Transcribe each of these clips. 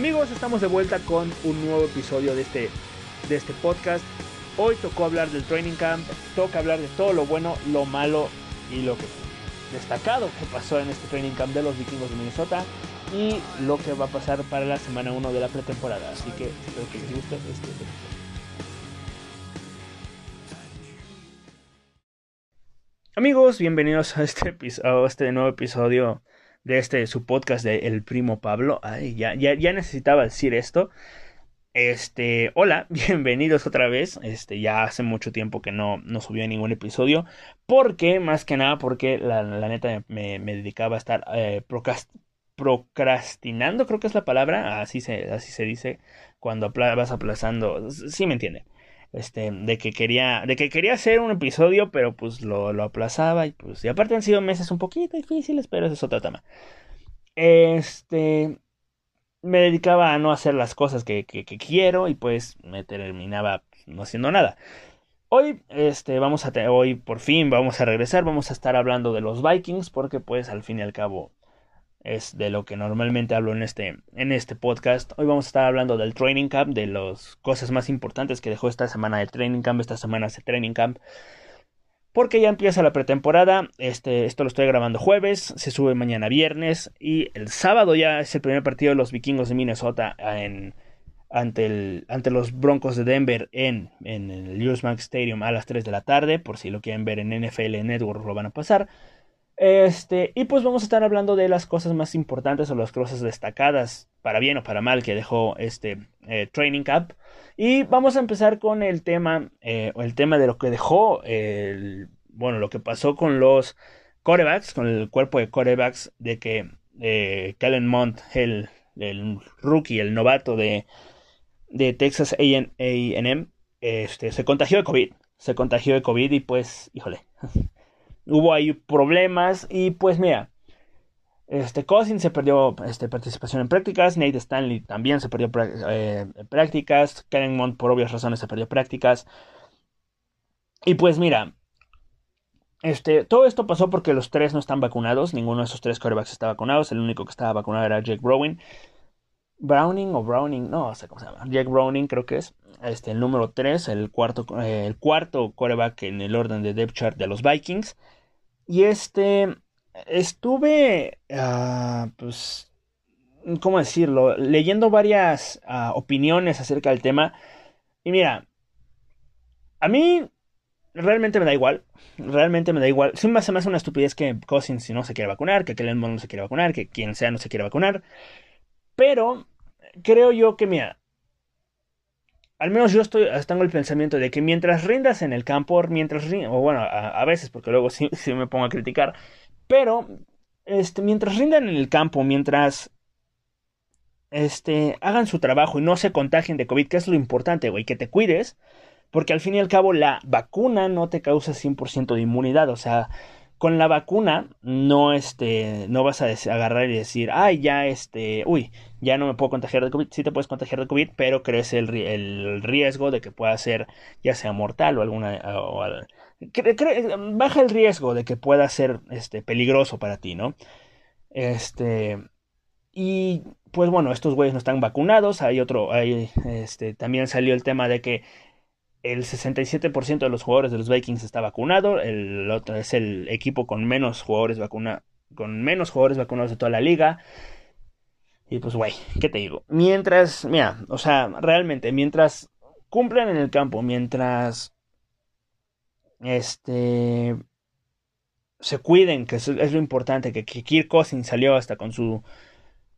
Amigos, estamos de vuelta con un nuevo episodio de este, de este podcast. Hoy tocó hablar del training camp, toca hablar de todo lo bueno, lo malo y lo que destacado que pasó en este training camp de los vikingos de Minnesota y lo que va a pasar para la semana 1 de la pretemporada. Así que espero que les guste este episodio. Amigos, bienvenidos a este, a este nuevo episodio de este su podcast de El Primo Pablo. Ay, ya, ya, ya necesitaba decir esto. Este, hola, bienvenidos otra vez. Este, ya hace mucho tiempo que no, no subió ningún episodio. Porque, más que nada, porque la, neta me, dedicaba a estar eh, procrastinando, creo que es la palabra. Así se, así se dice cuando vas aplazando. Sí me entiende. Este, de que quería, de que quería hacer un episodio, pero pues lo, lo aplazaba y pues, y aparte han sido meses un poquito difíciles, pero eso es otro tema. Este, me dedicaba a no hacer las cosas que, que, quiero y pues me terminaba no haciendo nada. Hoy, este, vamos a, hoy por fin vamos a regresar, vamos a estar hablando de los Vikings porque pues al fin y al cabo es de lo que normalmente hablo en este, en este podcast. Hoy vamos a estar hablando del training camp, de las cosas más importantes que dejó esta semana el training camp, esta semana hace training camp. Porque ya empieza la pretemporada, este, esto lo estoy grabando jueves, se sube mañana viernes y el sábado ya es el primer partido de los vikingos de Minnesota en, ante, el, ante los Broncos de Denver en, en el US Stadium a las 3 de la tarde, por si lo quieren ver en NFL Network lo van a pasar. Este, y pues vamos a estar hablando de las cosas más importantes o las cosas destacadas, para bien o para mal, que dejó este eh, Training Camp. Y vamos a empezar con el tema, eh, el tema de lo que dejó, el, bueno, lo que pasó con los corebacks, con el cuerpo de corebacks, de que eh, Kellen el, el, rookie, el novato de, de Texas AM, este, se contagió de COVID. Se contagió de COVID y pues, híjole. hubo ahí problemas y pues mira, este Cousin se perdió este, participación en prácticas, Nate Stanley también se perdió eh, prácticas, Karen Mond por obvias razones se perdió prácticas. Y pues mira, este, todo esto pasó porque los tres no están vacunados, ninguno de esos tres quarterbacks está vacunado, el único que estaba vacunado era Jake Browning. Browning o Browning, no sé cómo se llama, Jake Browning creo que es, este, el número 3, el cuarto, eh, el cuarto quarterback en el orden de depth chart de los Vikings. Y este, estuve, uh, pues, ¿cómo decirlo? Leyendo varias uh, opiniones acerca del tema. Y mira, a mí realmente me da igual. Realmente me da igual. Sí me hace más una estupidez que Cousins si no se quiere vacunar, que Kellen no se quiere vacunar, que quien sea no se quiere vacunar. Pero creo yo que, mira, al menos yo estoy tengo el pensamiento de que mientras rindas en el campo, mientras o bueno, a, veces, porque luego sí, me pongo a criticar, pero este, mientras rindan en el campo, mientras este, hagan su trabajo y no se contagien de COVID, que es lo importante, güey, que te cuides, porque al fin y al cabo la vacuna no te causa 100% de inmunidad, o sea, con la vacuna no este no vas a agarrar y decir ay ya este uy ya no me puedo contagiar de covid sí te puedes contagiar de covid pero crece el, el riesgo de que pueda ser ya sea mortal o alguna baja el riesgo de que pueda ser este peligroso para ti no este y pues bueno estos güeyes no están vacunados hay otro hay este también salió el tema de que el 67% de los jugadores de los Vikings está vacunado. El otro es el equipo con menos jugadores vacuna, con menos jugadores vacunados de toda la liga. Y pues, güey, ¿qué te digo? Mientras, mira, o sea, realmente, mientras cumplan en el campo, mientras este se cuiden, que es, lo importante, que, que Kirk Cousins salió hasta con su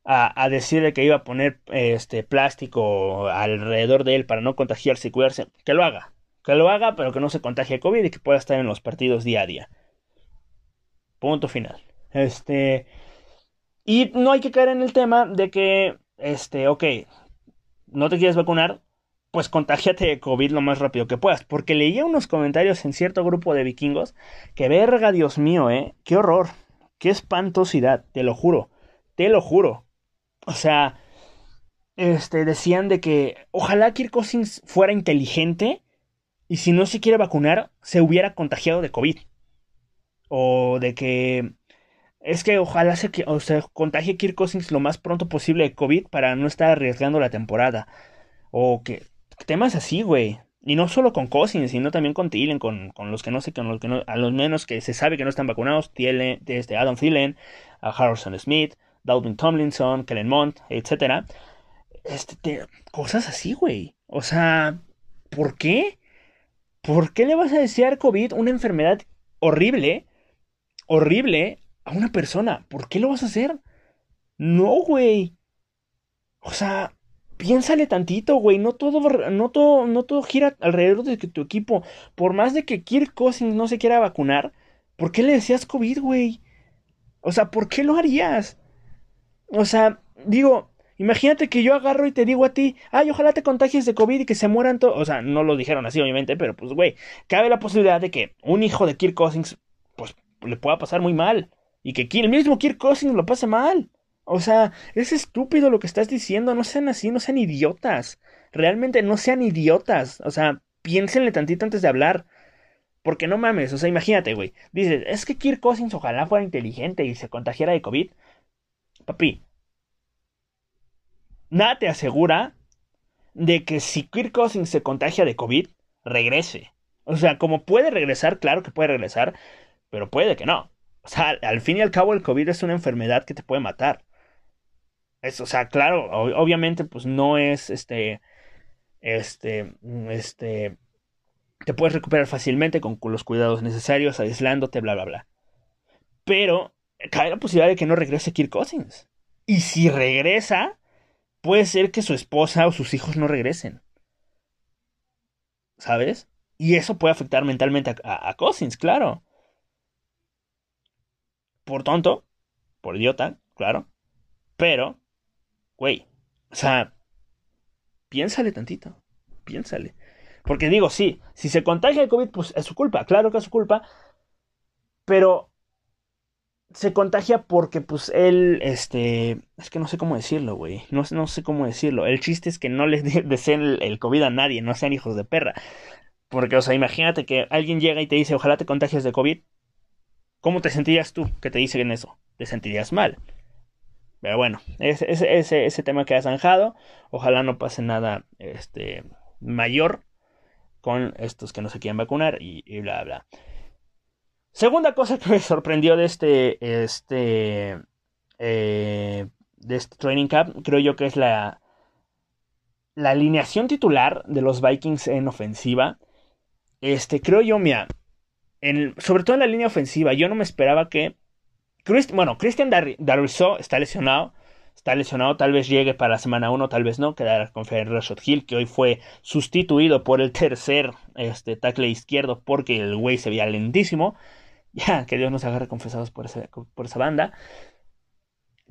a, decirle que iba a poner este plástico alrededor de él para no contagiarse y cuidarse, que lo haga. Que lo haga, pero que no se contagie COVID y que pueda estar en los partidos día a día. Punto final. Este. Y no hay que caer en el tema de que, este, ok, no te quieres vacunar, pues contagiate de COVID lo más rápido que puedas. Porque leía unos comentarios en cierto grupo de vikingos que verga, Dios mío, eh, qué horror, qué espantosidad, te lo juro, te lo juro. O sea, este, decían de que ojalá Kirk Cousins fuera inteligente y si no se quiere vacunar, se hubiera contagiado de COVID. O de que es que ojalá se, o se contagie Kirk Cousins lo más pronto posible de COVID para no estar arriesgando la temporada. O que temas así, güey. Y no solo con Cousins, sino también con Thielen, con, con los que no sé, con los que no, a los menos que se sabe que no están vacunados, Thielen, este, Adam Thielen, a Harrison Smith, Dalvin Tomlinson, Kellen Mond, etc. Este, cosas así, güey. O sea, ¿por qué? ¿Por qué le vas a desear COVID una enfermedad horrible, horrible, a una persona? ¿Por qué lo vas a hacer? No, güey. O sea, piénsale tantito, güey. No todo, no todo, no todo gira alrededor de tu equipo, por más de que Kirk Cousins no se quiera vacunar, ¿por qué le decías COVID, güey? O sea, ¿por qué lo harías? O sea, digo, Imagínate que yo agarro y te digo a ti, ay, ojalá te contagies de COVID y que se mueran todos. O sea, no lo dijeron así, obviamente, pero pues, güey, cabe la posibilidad de que un hijo de Kirk Cousins, pues, le pueda pasar muy mal. Y que el mismo Kirk Cousins lo pase mal. O sea, es estúpido lo que estás diciendo. No sean así, no sean idiotas. Realmente no sean idiotas. O sea, piénsenle tantito antes de hablar. Porque no mames, o sea, imagínate, güey. Dices, es que Kirk Cousins ojalá fuera inteligente y se contagiara de COVID. Papi, nada te asegura de que si Kirk Cousins se contagia de COVID, regrese. O sea, como puede regresar, claro que puede regresar, pero puede que no. O sea, al fin y al cabo el COVID es una enfermedad que te puede matar. Es, o sea, claro, obviamente pues no es este, este, este, te puedes recuperar fácilmente con, con los cuidados necesarios, aislándote, bla, bla, bla. Pero cabe la posibilidad de que no regrese Kirk Cousins. Y si regresa, puede ser que su esposa o sus hijos no regresen. ¿Sabes? Y eso puede afectar mentalmente a, Cousins, claro. Por tonto, por idiota, claro. Pero, güey, o sea, piénsale tantito, piénsale. Porque digo, sí, si se contagia de COVID, pues es su culpa, claro que es su culpa. Pero se contagia porque pues él, este, es que no sé cómo decirlo, güey, no, no, sé cómo decirlo. El chiste es que no les deseen el, COVID a nadie, no sean hijos de perra. Porque, o sea, imagínate que alguien llega y te dice, ojalá te contagies de COVID. ¿Cómo te sentirías tú que te dicen eso? Te sentirías mal. Pero bueno, ese, ese, ese tema ha zanjado. Ojalá no pase nada este, mayor con estos que no se quieren vacunar y, y bla, bla. Segunda cosa que me sorprendió de este, este, eh, de este training camp, creo yo que es la, la alineación titular de los Vikings en ofensiva. Este, creo yo, mira, en, sobre todo en la línea ofensiva, yo no me esperaba que, bueno, Christian Dar está lesionado, está lesionado, tal vez llegue para la semana 1, tal vez no, quedará con Rashad Hill, que hoy fue sustituido por el tercer este, tackle izquierdo porque el güey se veía lentísimo. ya, que Dios nos agarre confesados por, por esa banda.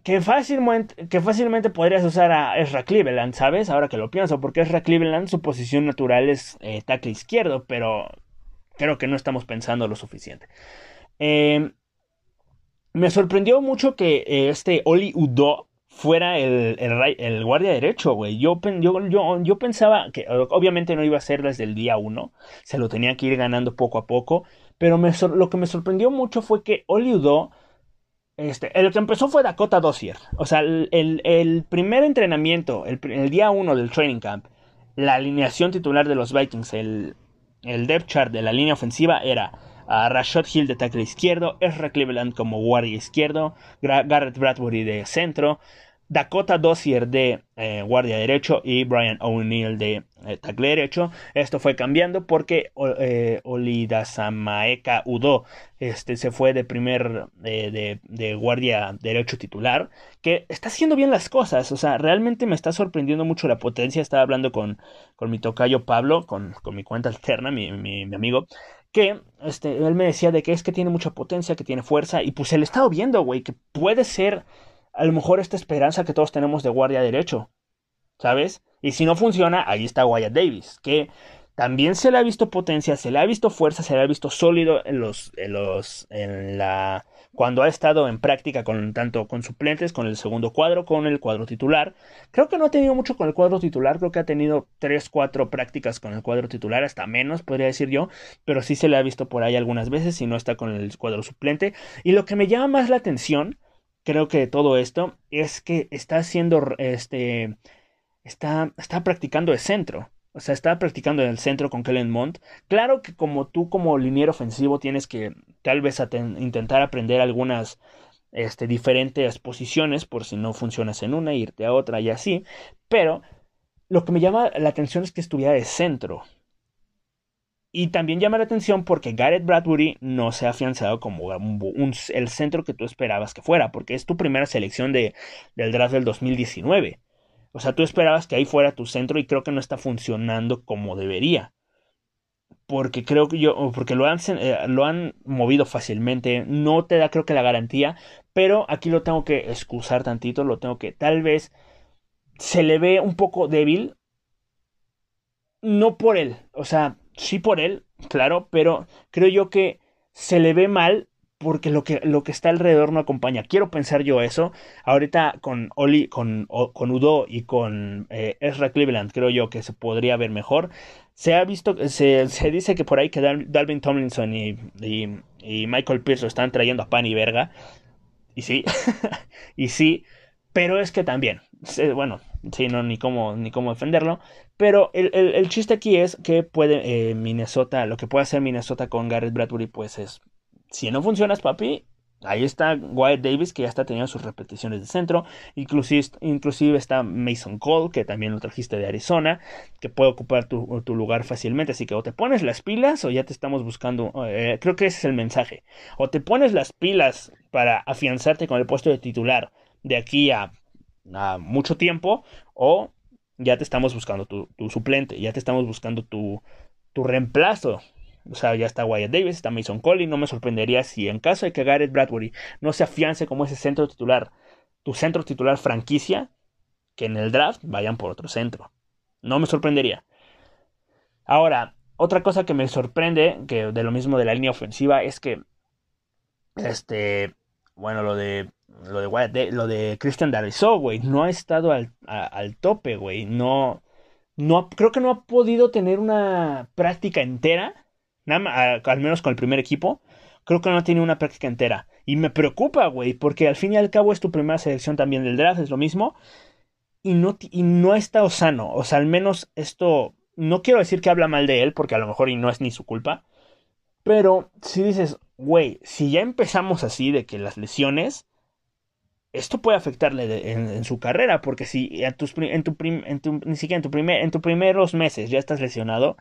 Que fácilmente, que fácilmente podrías usar a Ezra Cleveland, ¿sabes? Ahora que lo pienso, porque Ezra Cleveland su posición natural es eh, tackle izquierdo, pero creo que no estamos pensando lo suficiente. Em, me sorprendió mucho que eh, este Oli Udo fuera el, el, guardia derecho, güey. Yo, yo, yo, yo, pensaba que obviamente no iba a ser desde el día uno, se lo tenía que ir ganando poco a poco, pero lo que me sorprendió mucho fue que Oli Udo, este, el que empezó fue Dakota Dossier. O sea, el, primer entrenamiento, el, día uno del training camp, la alineación titular de los Vikings, el, el depth chart de la línea ofensiva era a Rashad Hill de tackle izquierdo, Ezra Cleveland como guardia izquierdo, Garrett Bradbury de centro, Dakota Dossier de eh, guardia derecho y Brian O'Neill de eh, tackle derecho. Esto fue cambiando porque eh, Olidasamaeka Udo este, se fue de primer de, de, guardia derecho titular, que está haciendo bien las cosas. O sea, realmente me está sorprendiendo mucho la potencia. Estaba hablando con, con mi tocayo Pablo, con, con mi cuenta alterna, mi, mi, mi amigo que este, él me decía de que es que tiene mucha potencia, que tiene fuerza, y pues él estado viendo, güey, que puede ser a lo mejor esta esperanza que todos tenemos de guardia derecho, ¿sabes? Y si no funciona, ahí está Wyatt Davis, que también se le ha visto potencia, se le ha visto fuerza, se le ha visto sólido en los, en los, en la, cuando ha estado en práctica con tanto con suplentes, con el segundo cuadro, con el cuadro titular. Creo que no ha tenido mucho con el cuadro titular, creo que ha tenido tres, cuatro prácticas con el cuadro titular, hasta menos podría decir yo, pero sí se le ha visto por ahí algunas veces y no está con el cuadro suplente. Y lo que me llama más la atención, creo que todo esto, es que está haciendo, este, está, está practicando de centro. O sea, está practicando en el centro con Kellen Mond. Claro que como tú como liniero ofensivo tienes que tal vez intentar aprender algunas este, diferentes posiciones por si no funcionas en una, irte a otra y así. Pero lo que me llama la atención es que estuviera de centro. Y también llama la atención porque Garrett Bradbury no se ha afianzado como el centro que tú esperabas que fuera, porque es tu primera selección de, del draft del 2019. O sea, tú esperabas que ahí fuera tu centro y creo que no está funcionando como debería. Porque creo que yo, porque lo han, eh, lo han movido fácilmente, no te da creo que la garantía, pero aquí lo tengo que excusar tantito, lo tengo que, tal vez se le ve un poco débil, no por él, o sea, sí por él, claro, pero creo yo que se le ve mal porque lo que, lo que está alrededor no acompaña. Quiero pensar yo eso. Ahorita con Oli, con, con Udo y con eh, Ezra Cleveland, creo yo que se podría ver mejor. Se ha visto, se, se dice que por ahí que Dalvin Tomlinson y, y, Michael Pierce lo están trayendo a pan y verga. Y sí, y sí, pero es que también, bueno, sí, no, ni cómo, ni cómo defenderlo. Pero el, el, chiste aquí es que puede eh, Minnesota, lo que puede hacer Minnesota con Garrett Bradbury, pues es si no funcionas, papi, ahí está Wyatt Davis, que ya está teniendo sus repeticiones de centro. Inclusive, inclusive está Mason Cole, que también lo trajiste de Arizona, que puede ocupar tu, lugar fácilmente. Así que o te pones las pilas o ya te estamos buscando. Eh, creo que ese es el mensaje. O te pones las pilas para afianzarte con el puesto de titular de aquí a, mucho tiempo, o ya te estamos buscando tu, suplente, ya te estamos buscando tu, reemplazo o sea, ya está Wyatt Davis, está Mason Colley. No me sorprendería si en caso de que Garrett Bradbury no se afiance como ese centro titular, tu centro titular franquicia, que en el draft vayan por otro centro. No me sorprendería. Ahora, otra cosa que me sorprende, que de lo mismo de la línea ofensiva, es que este, bueno, lo de lo de, lo de Christian Dariso, güey, no ha estado al, al tope, güey, no, no, creo que no ha podido tener una práctica entera Nada, al menos con el primer equipo, creo que no tiene una práctica entera. Y me preocupa, güey, porque al fin y al cabo es tu primera selección también del draft, es lo mismo. Y no, y no ha estado sano. O sea, al menos esto. No quiero decir que habla mal de él, porque a lo mejor y no es ni su culpa. Pero si dices, güey, si ya empezamos así de que las lesiones. Esto puede afectarle en, su carrera, porque si en, tu, ni siquiera en tu, primer, en tus primeros meses ya estás lesionado,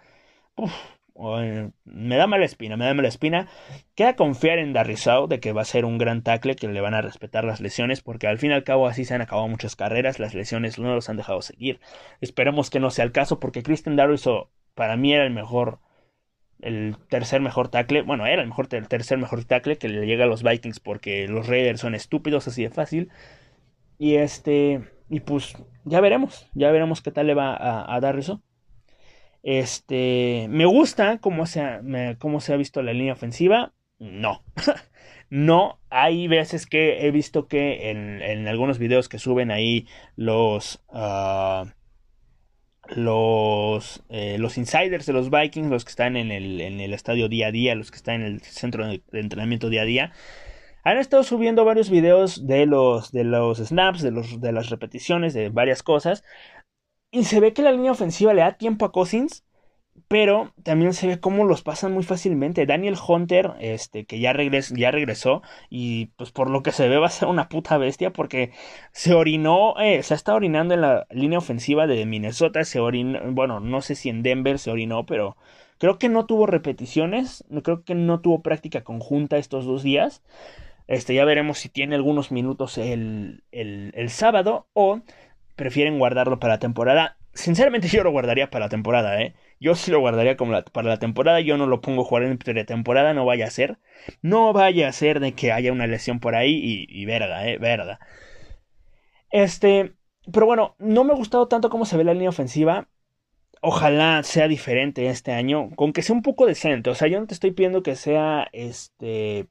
me da mala espina, me da mala espina. Queda confiar en Darrizao de que va a ser un gran tackle, que le van a respetar las lesiones, porque al fin y al cabo así se han acabado muchas carreras, las lesiones no los han dejado seguir. Esperemos que no sea el caso, porque Christian Darrizao para mí era el mejor, el tercer mejor tackle, bueno, era el mejor el tercer mejor tackle que le llega a los Vikings, porque los Raiders son estúpidos así de fácil. Y este, y pues ya veremos, ya veremos qué tal le va a, a Darrizao. Este, me gusta cómo se ha, cómo se ha visto la línea ofensiva. No. no, hay veces que he visto que en, en algunos videos que suben ahí los... Uh, los, eh, los insiders de los Vikings, los que están en el, en el estadio día a día, los que están en el centro de entrenamiento día a día, han estado subiendo varios videos de los, de los snaps, de, los, de las repeticiones, de varias cosas, y se ve que la línea ofensiva le da tiempo a Cousins, pero también se ve cómo los pasan muy fácilmente. Daniel Hunter, este, que ya, ya regresó, y pues por lo que se ve va a ser una puta bestia, porque se orinó, eh, se está orinando en la línea ofensiva de Minnesota, se orinó, bueno, no sé si en Denver se orinó, pero creo que no tuvo repeticiones, creo que no tuvo práctica conjunta estos dos días. Este, ya veremos si tiene algunos minutos el, el, el sábado o prefieren guardarlo para la temporada. Sinceramente yo lo guardaría para la temporada, ¿eh? Yo sí lo guardaría como para la temporada, yo no lo pongo a jugar en pretemporada, no vaya a ser. No vaya a ser de que haya una lesión por ahí y, verga, ¿eh? Verga. Este, pero bueno, no me ha gustado tanto cómo se ve la línea ofensiva. ojalá sea diferente este año, con que sea un poco decente. O sea, yo no te estoy pidiendo que sea este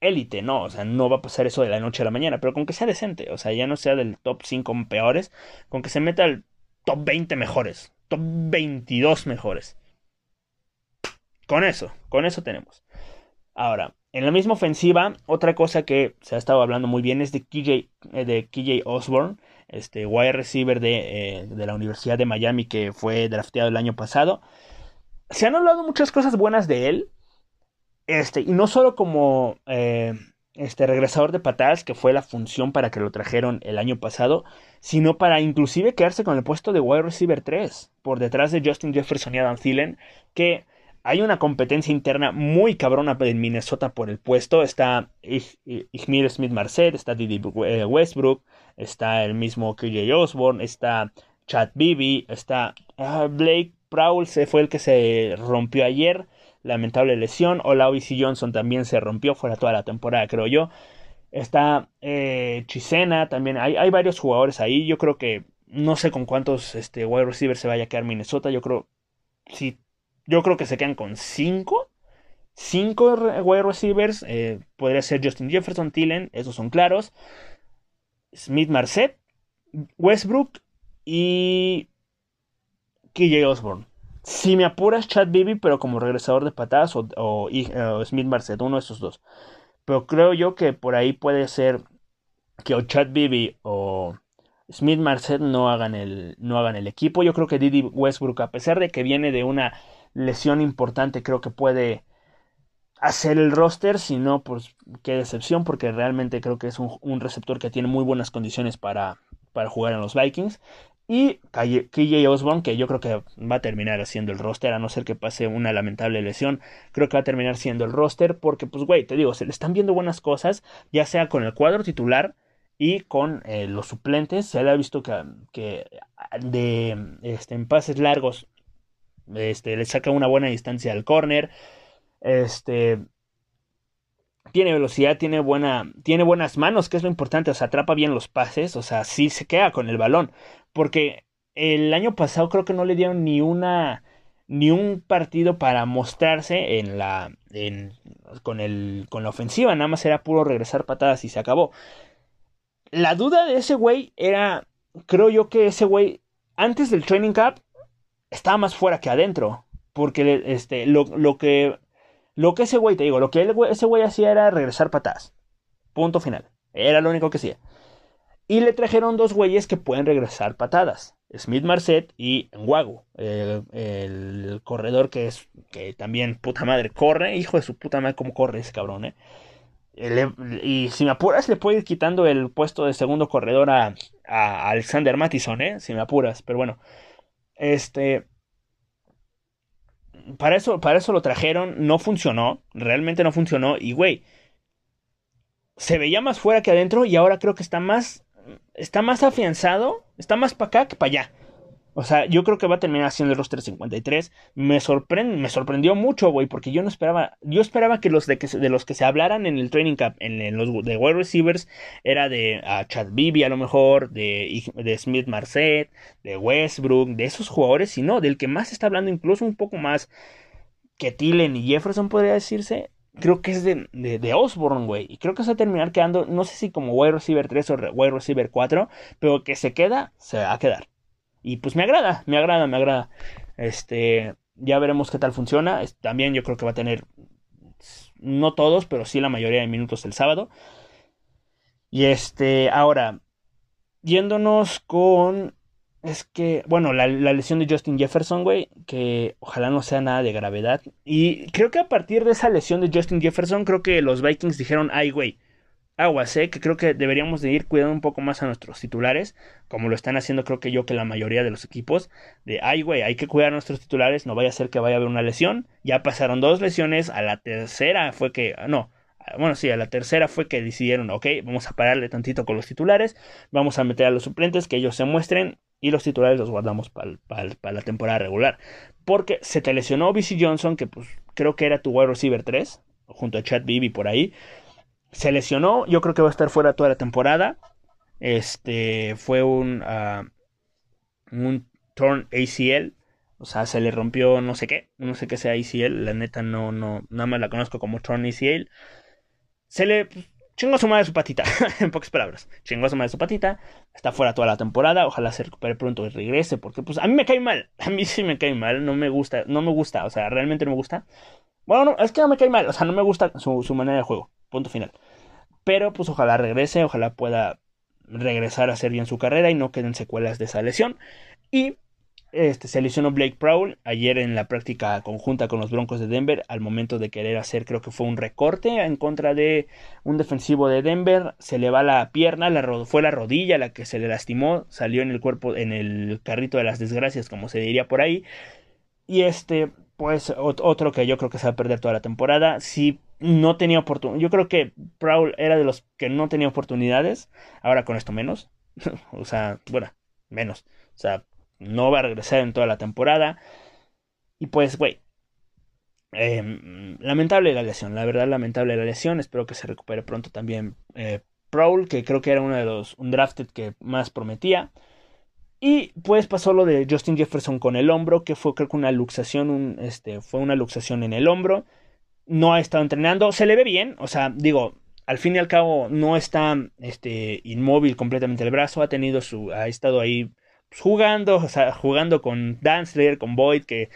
élite, no, o sea, no va a pasar eso de la noche a la mañana, pero con que sea decente, o sea, ya no sea del top 5 peores, con que se meta al top 20 mejores, top 22 mejores. Con eso, con eso tenemos. Ahora, en la misma ofensiva, otra cosa que se ha estado hablando muy bien es de KJ, eh, de KJ Osborne, este wide receiver de, eh, de la Universidad de Miami que fue drafteado el año pasado. Se han hablado muchas cosas buenas de él, este, y no solo como eh, este regresador de patadas, que fue la función para que lo trajeron el año pasado, sino para inclusive quedarse con el puesto de wide receiver 3, por detrás de Justin Jefferson y Adam Thielen, que hay una competencia interna muy cabrona en Minnesota por el puesto. Está Ihmir Smith Marset, está Didi eh, Westbrook, está el mismo KJ Osborne, está Chad Bibi, está ah, Blake Prowl, se fue el que se rompió ayer lamentable lesión. y Johnson también se rompió fuera toda la temporada, creo yo. Está eh, Chisena, también hay, hay, varios jugadores ahí. Yo creo que no sé con cuántos este, wide receivers se vaya a quedar Minnesota. Yo creo, sí, yo creo que se quedan con cinco. Cinco wide receivers. Eh, podría ser Justin Jefferson, Tillen, esos son claros. Smith Marset, Westbrook y KJ Osborne. Si me apuras, Chad Bibi, pero como regresador de patadas, o, Smith Marset, uno de esos dos. Pero creo yo que por ahí puede ser que o Chad Bibi o Smith Marset no hagan el, no hagan el equipo. Yo creo que Didi Westbrook, a pesar de que viene de una lesión importante, creo que puede hacer el roster. Si no, pues qué decepción, porque realmente creo que es un, un receptor que tiene muy buenas condiciones para, para jugar en los Vikings. Y KJ Osborne, que yo creo que va a terminar haciendo el roster, a no ser que pase una lamentable lesión, creo que va a terminar siendo el roster, porque pues güey, te digo, se le están viendo buenas cosas, ya sea con el cuadro titular y con eh, los suplentes, se le ha visto que, que de este, en pases largos este, le saca una buena distancia al corner, este, tiene velocidad, tiene buena, tiene buenas manos, que es lo importante, o sea, atrapa bien los pases, o sea, sí se queda con el balón, porque el año pasado creo que no le dieron ni una ni un partido para mostrarse en la en, con el con la ofensiva, nada más era puro regresar patadas y se acabó. La duda de ese güey era creo yo que ese güey antes del training camp estaba más fuera que adentro, porque este lo, lo que lo que ese güey te digo, lo que ese güey hacía era regresar patadas. Punto final. Era lo único que hacía. Y le trajeron dos güeyes que pueden regresar patadas. Smith Marset y Wago. El, corredor que es. que también, puta madre, corre. Hijo de su puta madre, cómo corre ese cabrón, eh. y si me apuras, le puede ir quitando el puesto de segundo corredor a, a Alexander Mattison, ¿eh? Si me apuras. Pero bueno. Este. Para eso, para eso lo trajeron. No funcionó. Realmente no funcionó. Y, güey. Se veía más fuera que adentro. Y ahora creo que está más está más afianzado, está más para acá que para allá. O sea, yo creo que va a terminar haciendo el roster 53. Me me sorprendió mucho, güey, porque yo no esperaba, yo esperaba que los de, que, de los que se hablaran en el training camp, en, los de wide receivers, era de Chad Bibi a lo mejor, de, de Smith Marset, de Westbrook, de esos jugadores, y no, del que más está hablando, incluso un poco más que Tillen y Jefferson podría decirse, creo que es de, de, Osborne, güey. Y creo que se va a terminar quedando, no sé si como wide receiver 3 o wide receiver 4, pero que se queda, se va a quedar. Y pues me agrada, me agrada, me agrada. Este, ya veremos qué tal funciona. También yo creo que va a tener, no todos, pero sí la mayoría de minutos el sábado. Y este, ahora, yéndonos con es que, bueno, la, lesión de Justin Jefferson, güey, que ojalá no sea nada de gravedad. Y creo que a partir de esa lesión de Justin Jefferson, creo que los Vikings dijeron, ay, güey, aguas, eh, que creo que deberíamos de ir cuidando un poco más a nuestros titulares, como lo están haciendo creo que yo que la mayoría de los equipos, de, ay, güey, hay que cuidar a nuestros titulares, no vaya a ser que vaya a haber una lesión. Ya pasaron dos lesiones, a la tercera fue que, no, bueno, sí, a la tercera fue que decidieron, ok, vamos a pararle tantito con los titulares, vamos a meter a los suplentes, que ellos se muestren y los titulares los guardamos para la temporada regular. Porque se te lesionó BC Johnson, que pues creo que era tu wide receiver 3, junto a Chad Bibi por ahí. Se lesionó, yo creo que va a estar fuera toda la temporada. Este fue un, uh, un torn ACL. O sea, se le rompió no sé qué, no sé qué sea ACL, la neta no, no, nada más la conozco como Tron ACL. Se le chingó a su madre su patita, en pocas palabras. Chingó a su madre su patita, está fuera toda la temporada, ojalá se recupere pronto y regrese, porque pues a mí me cae mal, a mí sí me cae mal, no me gusta, no me gusta, o sea, realmente no me gusta. Bueno, no, es que no me cae mal, o sea, no me gusta su, su manera de juego, punto final. Pero pues ojalá regrese, ojalá pueda regresar a hacer bien su carrera y no queden secuelas de esa lesión. Y este, se lesionó Blake Prowl ayer en la práctica conjunta con los Broncos de Denver al momento de querer hacer, creo que fue un recorte en contra de un defensivo de Denver, se le va la pierna, la, fue la rodilla la que se le lastimó, salió en el cuerpo, en el carrito de las desgracias, como se diría por ahí, y este, pues otro que yo creo que se va a perder toda la temporada, si no tenía oportunidad, yo creo que Prowl era de los que no tenía oportunidades, ahora con esto menos, o sea, bueno, menos, o sea, no va a regresar en toda la temporada. Y pues, güey. Em, lamentable la lesión, la verdad lamentable la lesión. Espero que se recupere pronto también eh, Prowl, que creo que era uno de los un drafted que más prometía. Y pues pasó lo de Justin Jefferson con el hombro, que fue creo que una luxación, un, este, fue una luxación en el hombro. No ha estado entrenando, se le ve bien, o sea, digo, al fin y al cabo no está este, inmóvil completamente el brazo, ha tenido su, ha estado ahí jugando, o sea, jugando con Dancer, con Boyd, que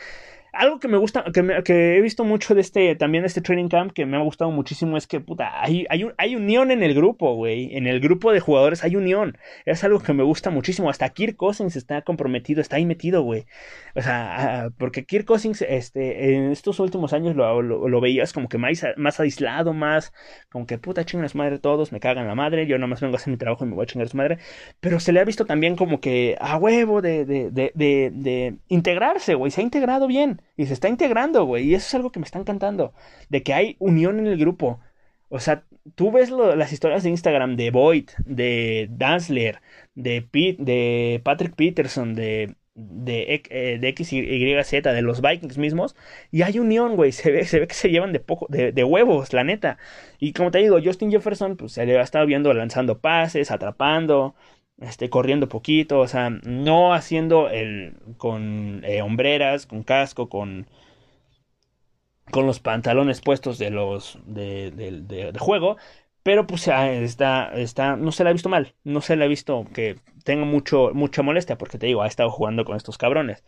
algo que me gusta, que, que, he visto mucho de este, también de este training camp, que me ha gustado muchísimo, es que, puta, hay, hay, hay unión en el grupo, güey. En el grupo de jugadores hay unión. Es algo que me gusta muchísimo. Hasta Kirk Cousins está comprometido, está ahí metido, güey. O sea, ah, porque Kirk Cousins, este, en estos últimos años lo, lo, veías como que más, más aislado, más, como que, puta, chingan su madre todos, me cagan la madre, yo nomás vengo a hacer mi trabajo y me voy a chingar a su madre. Pero se le ha visto también como que a huevo de, de, de, de, de integrarse, güey. Se ha integrado bien y se está integrando, güey. Y eso es algo que me está encantando. De que hay unión en el grupo. O sea, tú ves las historias de Instagram de Boyd, de Dansler, de, de Patrick Peterson, de, de, eh, de XYZ, de los Vikings mismos, y hay unión, güey. Se ve, se ve que se llevan de poco, de, de, huevos, la neta. Y como te digo, Justin Jefferson, pues se le ha estado viendo lanzando pases, atrapando, este, corriendo poquito, o sea, no haciendo el con eh, hombreras, con casco, con con los pantalones puestos de los de, de, juego, pero pues está, está, no se le ha visto mal, no se le ha visto que tenga mucho, mucha molestia, porque te digo, ha estado jugando con estos cabrones.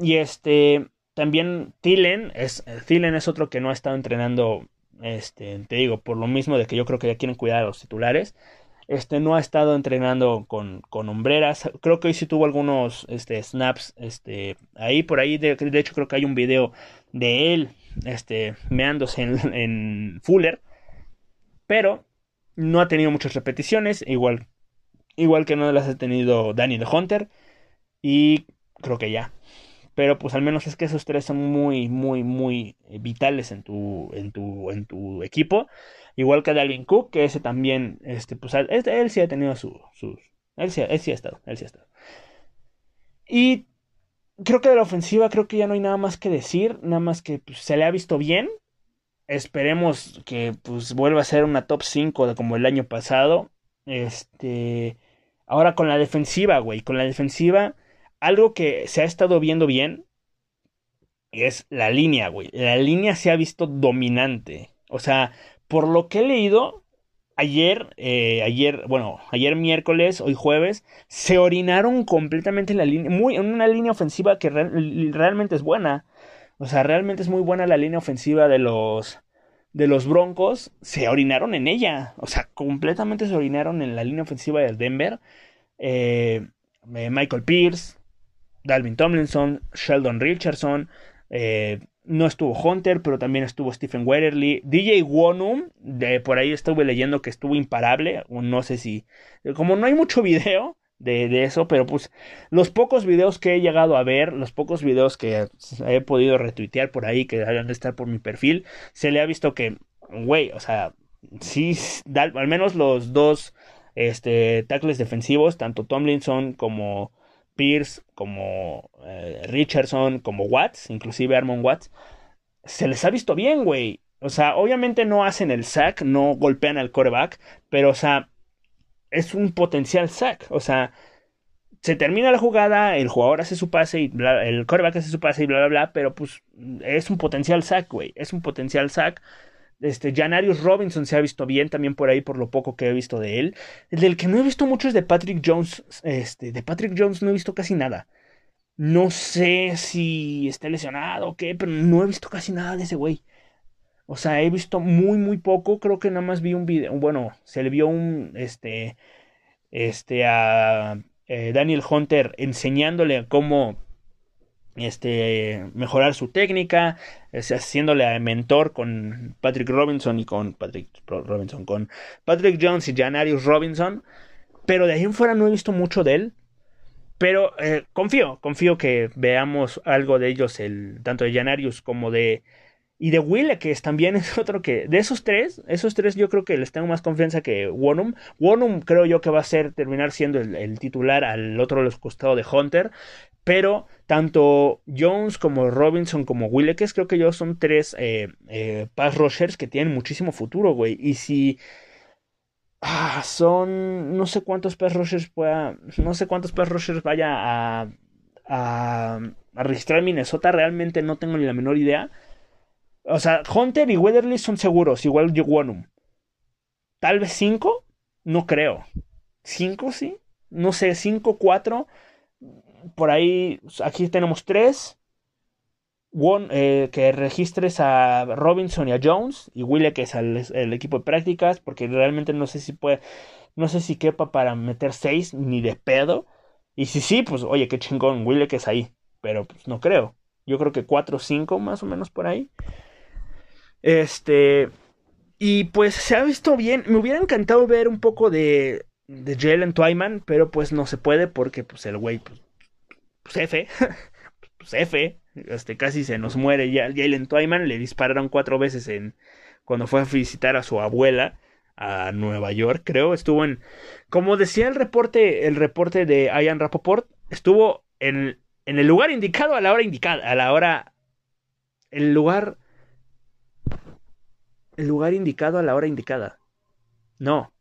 Y este, también Thielen es, Thielen es otro que no ha estado entrenando, este, te digo, por lo mismo de que yo creo que ya quieren cuidar a los titulares. Este no ha estado entrenando con, con hombreras. Creo que hoy sí tuvo algunos este, snaps este, ahí por ahí. De, de, hecho, creo que hay un video de él este, meándose en, en Fuller. Pero no ha tenido muchas repeticiones. Igual, igual que no las ha tenido Daniel Hunter. Y creo que ya. Pero pues al menos es que esos tres son muy, muy, muy vitales en tu, en tu, en tu equipo. Igual que Dalvin Cook, que ese también, este, pues él, sí ha tenido sus... él, sí, él sí ha estado, él sí ha estado. Y creo que de la ofensiva, creo que ya no hay nada más que decir, nada más que pues, se le ha visto bien. Esperemos que pues vuelva a ser una top 5 de como el año pasado. Este, ahora con la defensiva, güey, con la defensiva, algo que se ha estado viendo bien es la línea, güey. La línea se ha visto dominante. O sea, por lo que he leído, ayer, eh, ayer, bueno, ayer miércoles, hoy jueves, se orinaron completamente en la línea, muy, en una línea ofensiva que realmente es buena. O sea, realmente es muy buena la línea ofensiva de los de los Broncos. Se orinaron en ella. O sea, completamente se orinaron en la línea ofensiva del Denver. Eh, eh, Michael Pierce, Dalvin Tomlinson, Sheldon Richardson, eh, no estuvo Hunter, pero también estuvo Stephen Wetterly. DJ Wonum, de por ahí estuve leyendo que estuvo imparable. No sé si. Como no hay mucho video de, eso, pero pues los pocos videos que he llegado a ver, los pocos videos que he podido retuitear por ahí, que deben de estar por mi perfil, se le ha visto que, güey, o sea, sí, al menos los dos este, tackles defensivos, tanto Tomlinson como Pierce, como eh, Richardson, como Watts, inclusive Armon Watts, se les ha visto bien, güey. O sea, obviamente no hacen el sack, no golpean al coreback, pero, o sea, es un potencial sack. O sea, se termina la jugada, el jugador hace su pase y el coreback hace su pase y bla, bla, bla, pero pues es un potencial sack, güey, es un potencial sack. Este, Janarius Robinson se ha visto bien también por ahí, por lo poco que he visto de él. El del que no he visto mucho es de Patrick Jones. Este, de Patrick Jones no he visto casi nada. No sé si está lesionado o qué, pero no he visto casi nada de ese güey. O sea, he visto muy, muy poco. Creo que nada más vi un video. Bueno, se le vio un. Este. Este. A eh, Daniel Hunter enseñándole cómo este, mejorar su técnica, haciéndole a mentor con Patrick Robinson y con Patrick Robinson, con Patrick Jones y Janarius Robinson, pero de ahí en fuera no he visto mucho de él. Pero eh, confío, confío que veamos algo de ellos, el, tanto de Janarius como de y de Wille, que también es otro que. De esos tres, esos tres yo creo que les tengo más confianza que Wonum. Wonum creo yo que va a ser terminar siendo el, titular al otro de los costados de Hunter. Pero tanto Jones como Robinson como Willekes, creo que yo son tres eh, eh, pass rushers que tienen muchísimo futuro, güey. Y si. Ah, son. No sé cuántos pass rushers pueda. No sé cuántos pass rushers vaya a. A, a registrar Minnesota. Realmente no tengo ni la menor idea. O sea, Hunter y Weatherly son seguros, igual Wonum. Tal vez 5, no creo. 5 sí, no sé, 5, 4. Por ahí, aquí tenemos 3. Eh, que registres a Robinson y a Jones y Wille que es el, equipo de prácticas porque realmente no sé si puede no sé si quepa para meter 6 ni de pedo y si sí pues oye qué chingón Wille que es ahí pero pues no creo yo creo que 4 o 5 más o menos por ahí este. Y pues se ha visto bien. Me hubiera encantado ver un poco de, de Jalen Twyman, pero pues no se puede porque pues el güey, pues, pues F, pues F, este, casi se nos muere ya. Jalen Twyman le dispararon cuatro veces en cuando fue a visitar a su abuela a Nueva York, creo. Estuvo en, como decía el reporte, el reporte de Ian Rapoport, estuvo en, en el lugar indicado a la hora indicada, a la hora, el lugar el lugar indicado a la hora indicada. No.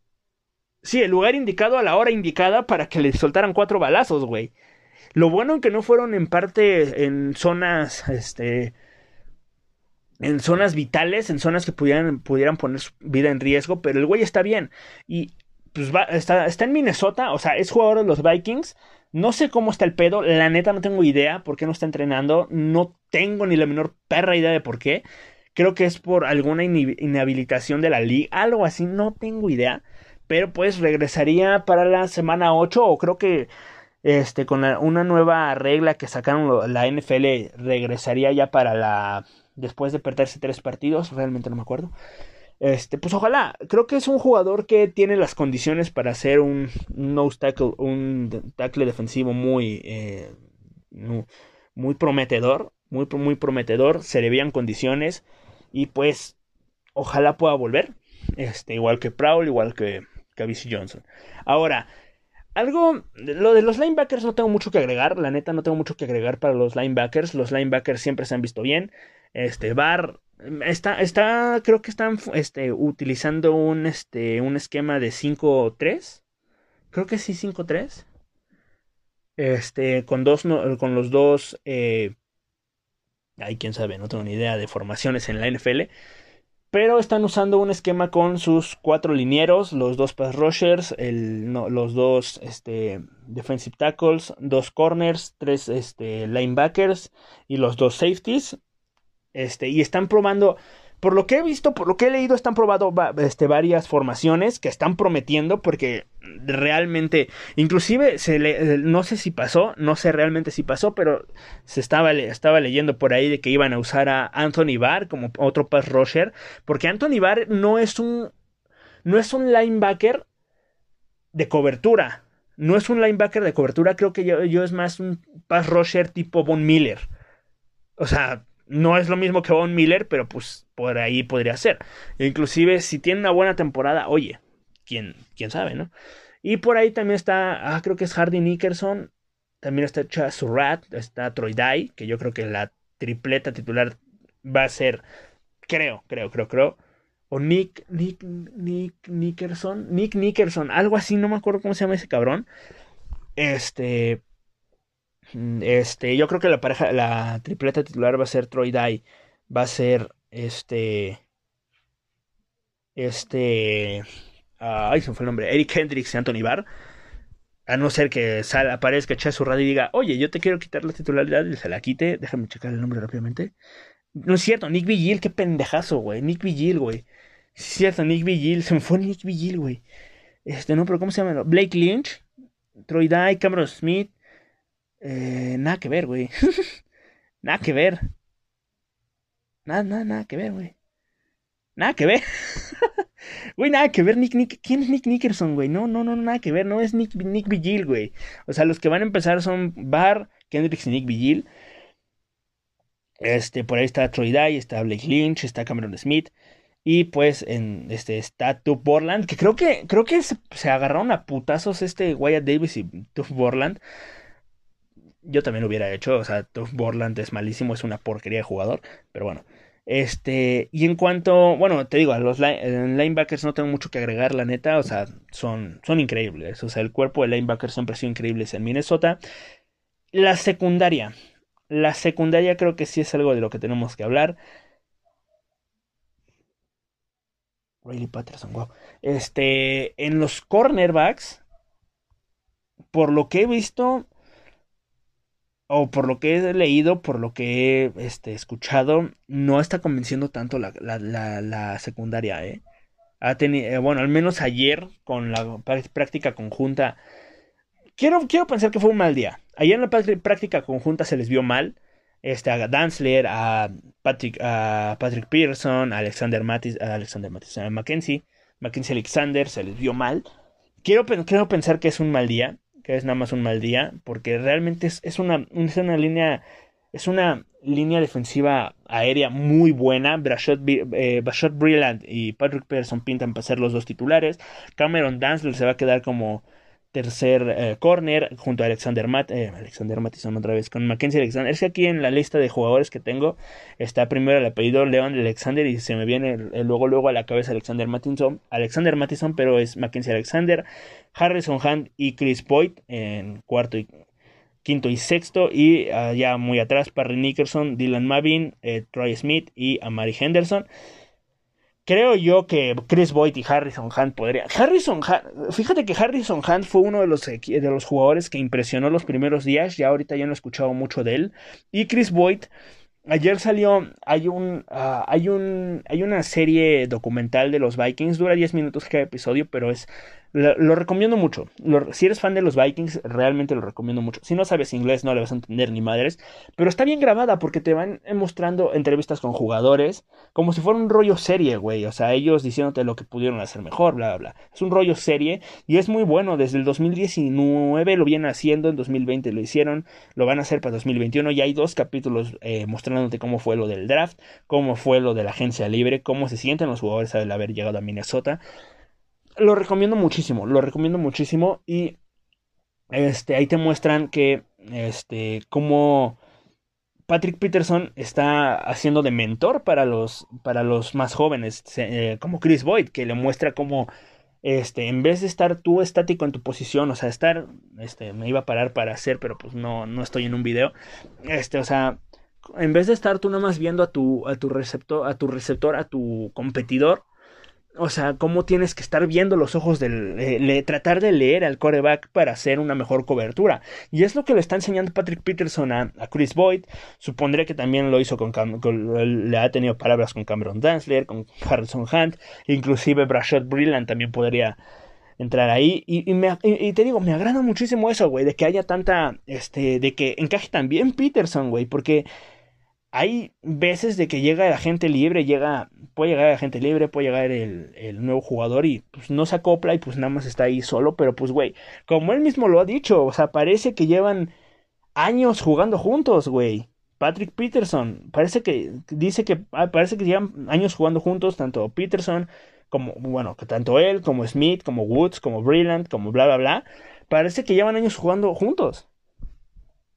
Sí, el lugar indicado a la hora indicada para que le soltaran cuatro balazos, güey. Lo bueno que no fueron en parte en zonas, este, en zonas vitales, en zonas que pudieran, pudieran poner su vida en riesgo, pero el güey está bien. Y pues va, está, está en Minnesota, o sea, es jugador de los Vikings. No sé cómo está el pedo, la neta no tengo idea por qué no está entrenando, no tengo ni la menor perra idea de por qué. Creo que es por alguna inhabilitación de la liga, algo así, no tengo idea. Pero pues regresaría para la semana 8 o creo que este con una nueva regla que sacaron la NFL regresaría ya para la después de perderse tres partidos, realmente no me acuerdo. Este, pues ojalá, creo que es un jugador que tiene las condiciones para ser un, nose tackle, un tackle defensivo muy, eh, muy prometedor, muy, muy prometedor, se le veían condiciones. Y pues, ojalá pueda volver. Este, igual que Prowl, igual que, que Johnson. Ahora, algo, lo de los linebackers no tengo mucho que agregar, la neta no tengo mucho que agregar para los linebackers, los linebackers siempre se han visto bien, este, Bar está, está, creo que están, este, utilizando un, este, un esquema de 5-3, creo que sí 5-3, este, con dos, con los dos, eh, Ay, quién sabe, no tengo ni idea de formaciones en la NFL. Pero están usando un esquema con sus cuatro linieros, los dos pass rushers, los dos este, defensive tackles, dos corners, tres este, linebackers y los dos safeties. Este, y están probando por lo que he visto, por lo que he leído, están probando este, varias formaciones que están prometiendo porque realmente, inclusive, le, no sé si pasó, no sé realmente si pasó, pero se estaba, estaba leyendo por ahí de que iban a usar a Anthony Barr como otro pass rusher, porque Anthony Barr no es un, no es un linebacker de cobertura, no es un linebacker de cobertura, creo que yo es más un pass rusher tipo Von Miller. O sea, no es lo mismo que Von Miller, pero pues por ahí podría ser. inclusive si tiene una buena temporada, oye, quién, quién sabe, ¿no? Y por ahí también está, ah, creo que es Hardy Nickerson, también está Chaz está Troy Dye, que yo creo que la tripleta titular va a ser, creo, creo, creo, creo. O Nick, Nick, Nick Nickerson, Nick Nickerson, algo así, no me acuerdo cómo se llama ese cabrón. este, este, yo creo que la pareja, la tripleta titular va a ser Troy Dye, va a ser este, este, ay, se me fue el nombre, Eric Hendricks y Anthony Barr. A no ser que sal, aparezca, su radio y diga, oye, yo te quiero quitar la titularidad y se la quite. Déjame checar el nombre rápidamente. No es cierto, Nick Vigil, qué pendejazo, güey. Nick Vigil, güey. Es cierto, Nick Vigil, se me fue Nick Vigil, güey. Este, no, pero ¿cómo se llama? Blake Lynch, Troy Dye, Cameron Smith. Eh, nada que ver, güey. nada que ver. Nada, nada, nada que ver, güey. Nada que ver. Güey, nada que ver, Nick, Nick. ¿Quién es Nick Nickerson, güey? No, no, no, nada que ver. No es Nick, Nick Vigil, güey. O sea, los que van a empezar son Bar, Kendricks y Nick Vigil. Este, por ahí está Troy Dye, está Blake Lynch, está Cameron Smith. Y pues en este está Tuff Borland, que creo que creo que se, agarraron a putazos este Wyatt Davis y Tuff Borland. Yo también lo hubiera hecho, o sea, Borland es malísimo, es una porquería de jugador, pero bueno. Este, y en cuanto, bueno, te digo, a los linebackers no tengo mucho que agregar, la neta, o sea, son, son increíbles. O sea, el cuerpo de linebackers siempre ha sido increíbles en Minnesota. La secundaria. La secundaria creo que sí es algo de lo que tenemos que hablar. Riley Patterson, wow. Este, en los cornerbacks, por lo que he visto, o por lo que he leído, por lo que he este, escuchado, no está convenciendo tanto la, la, secundaria, ¿eh? Ha tenido, eh, bueno, al menos ayer con la práctica conjunta. Quiero, quiero pensar que fue un mal día. Ayer en la práctica conjunta se les vio mal. Este, a Danzler, a Patrick, a Patrick Pearson, a Alexander Mattis, a Alexander Mattis, a Mackenzie, Mackenzie Alexander, se les vio mal. Quiero, quiero pensar que es un mal día que es nada más un mal día, porque realmente es, es, una, es una línea es una línea defensiva aérea muy buena. Brashot, eh, Brillant y Patrick Pearson pintan para ser los dos titulares. Cameron Danzler se va a quedar como tercer eh, corner junto a Alexander Matt, eh, Alexander otra vez con Mackenzie Alexander. Es que aquí en la lista de jugadores que tengo está primero el apellido Leon Alexander y se me viene luego luego a la cabeza Alexander Mattison, Alexander Mattison, pero es Mackenzie Alexander, Harrison Hunt y Chris Boyd en cuarto y quinto y sexto y allá muy atrás Parry Nickerson, Dylan Mavin, eh, Troy Smith y Amari Henderson. Creo yo que Chris Boyd y Harrison Hunt podrían. Harrison Hunt, fíjate que Harrison Hunt fue uno de los, de los jugadores que impresionó los primeros días. Ya ahorita ya no he escuchado mucho de él. Y Chris Boyd Ayer salió, hay un, ah, hay un, hay una serie documental de los Vikings, dura 10 minutos cada episodio, pero es, lo, recomiendo mucho. si eres fan de los Vikings, realmente lo recomiendo mucho. Si no sabes inglés, no le vas a entender ni madres, pero está bien grabada porque te van mostrando entrevistas con jugadores, como si fuera un rollo serie, güey. O sea, ellos diciéndote lo que pudieron hacer mejor, bla, bla, bla. Es un rollo serie y es muy bueno. Desde el 2019 lo vienen haciendo, en 2020 lo hicieron, lo van a hacer para 2021. Y hay dos capítulos eh, mostrando cómo fue lo del draft, cómo fue lo de la agencia libre, cómo se sienten los jugadores al haber llegado a Minnesota. Lo recomiendo muchísimo, lo recomiendo muchísimo y este, ahí te muestran que este, cómo Patrick Peterson está haciendo de mentor para los, para los más jóvenes, eh, como Chris Boyd, que le muestra cómo este, en vez de estar tú estático en tu posición, o sea, estar, este, me iba a parar para hacer, pero pues no, no estoy en un video, este, o sea, en vez de estar tú nomás viendo a tu, a tu receptor, a tu receptor, a tu competidor, o sea, cómo tienes que estar viendo los ojos del. tratar de leer al coreback para hacer una mejor cobertura. Y es lo que le está enseñando Patrick Peterson a, Chris Boyd. Supondré que también lo hizo con, Le ha tenido palabras con Cameron Danzler, con Harrison Hunt. Inclusive Brashad Brilland también podría entrar ahí. Y, y, te digo, me agrada muchísimo eso, güey, de que haya tanta. Este, de que encaje también Peterson, güey, porque hay veces de que llega la gente libre, llega, puede llegar la gente libre, puede llegar el, el, nuevo jugador y pues no se acopla y pues nada más está ahí solo, pero pues güey, como él mismo lo ha dicho, o sea, parece que llevan años jugando juntos, güey. Patrick Peterson, parece que dice que ah, parece que llevan años jugando juntos, tanto Peterson como, bueno, que tanto él, como Smith, como Woods, como Brillant, como bla, bla, bla, parece que llevan años jugando juntos.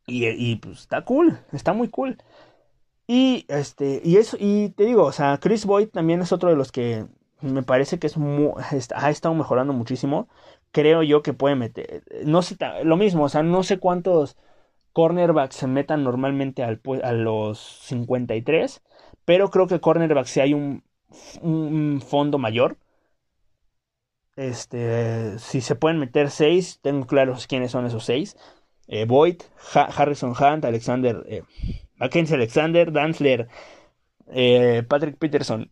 Y, y pues está cool, está muy cool. Y este, y eso, y te digo, o sea, Chris Boyd también es otro de los que me parece que es ha estado mejorando muchísimo. creo yo que puede meter. No sé, lo mismo, o sea, no sé cuántos cornerbacks se metan normalmente al, a los 53, pero creo que cornerbacks si hay un, un fondo mayor. Este, si se pueden meter 6, tengo claros quiénes son esos 6. Eh, Boyd, Harrison Hunt, Alexander, eh, Mackenzie Alexander, Danzler, eh, Patrick Peterson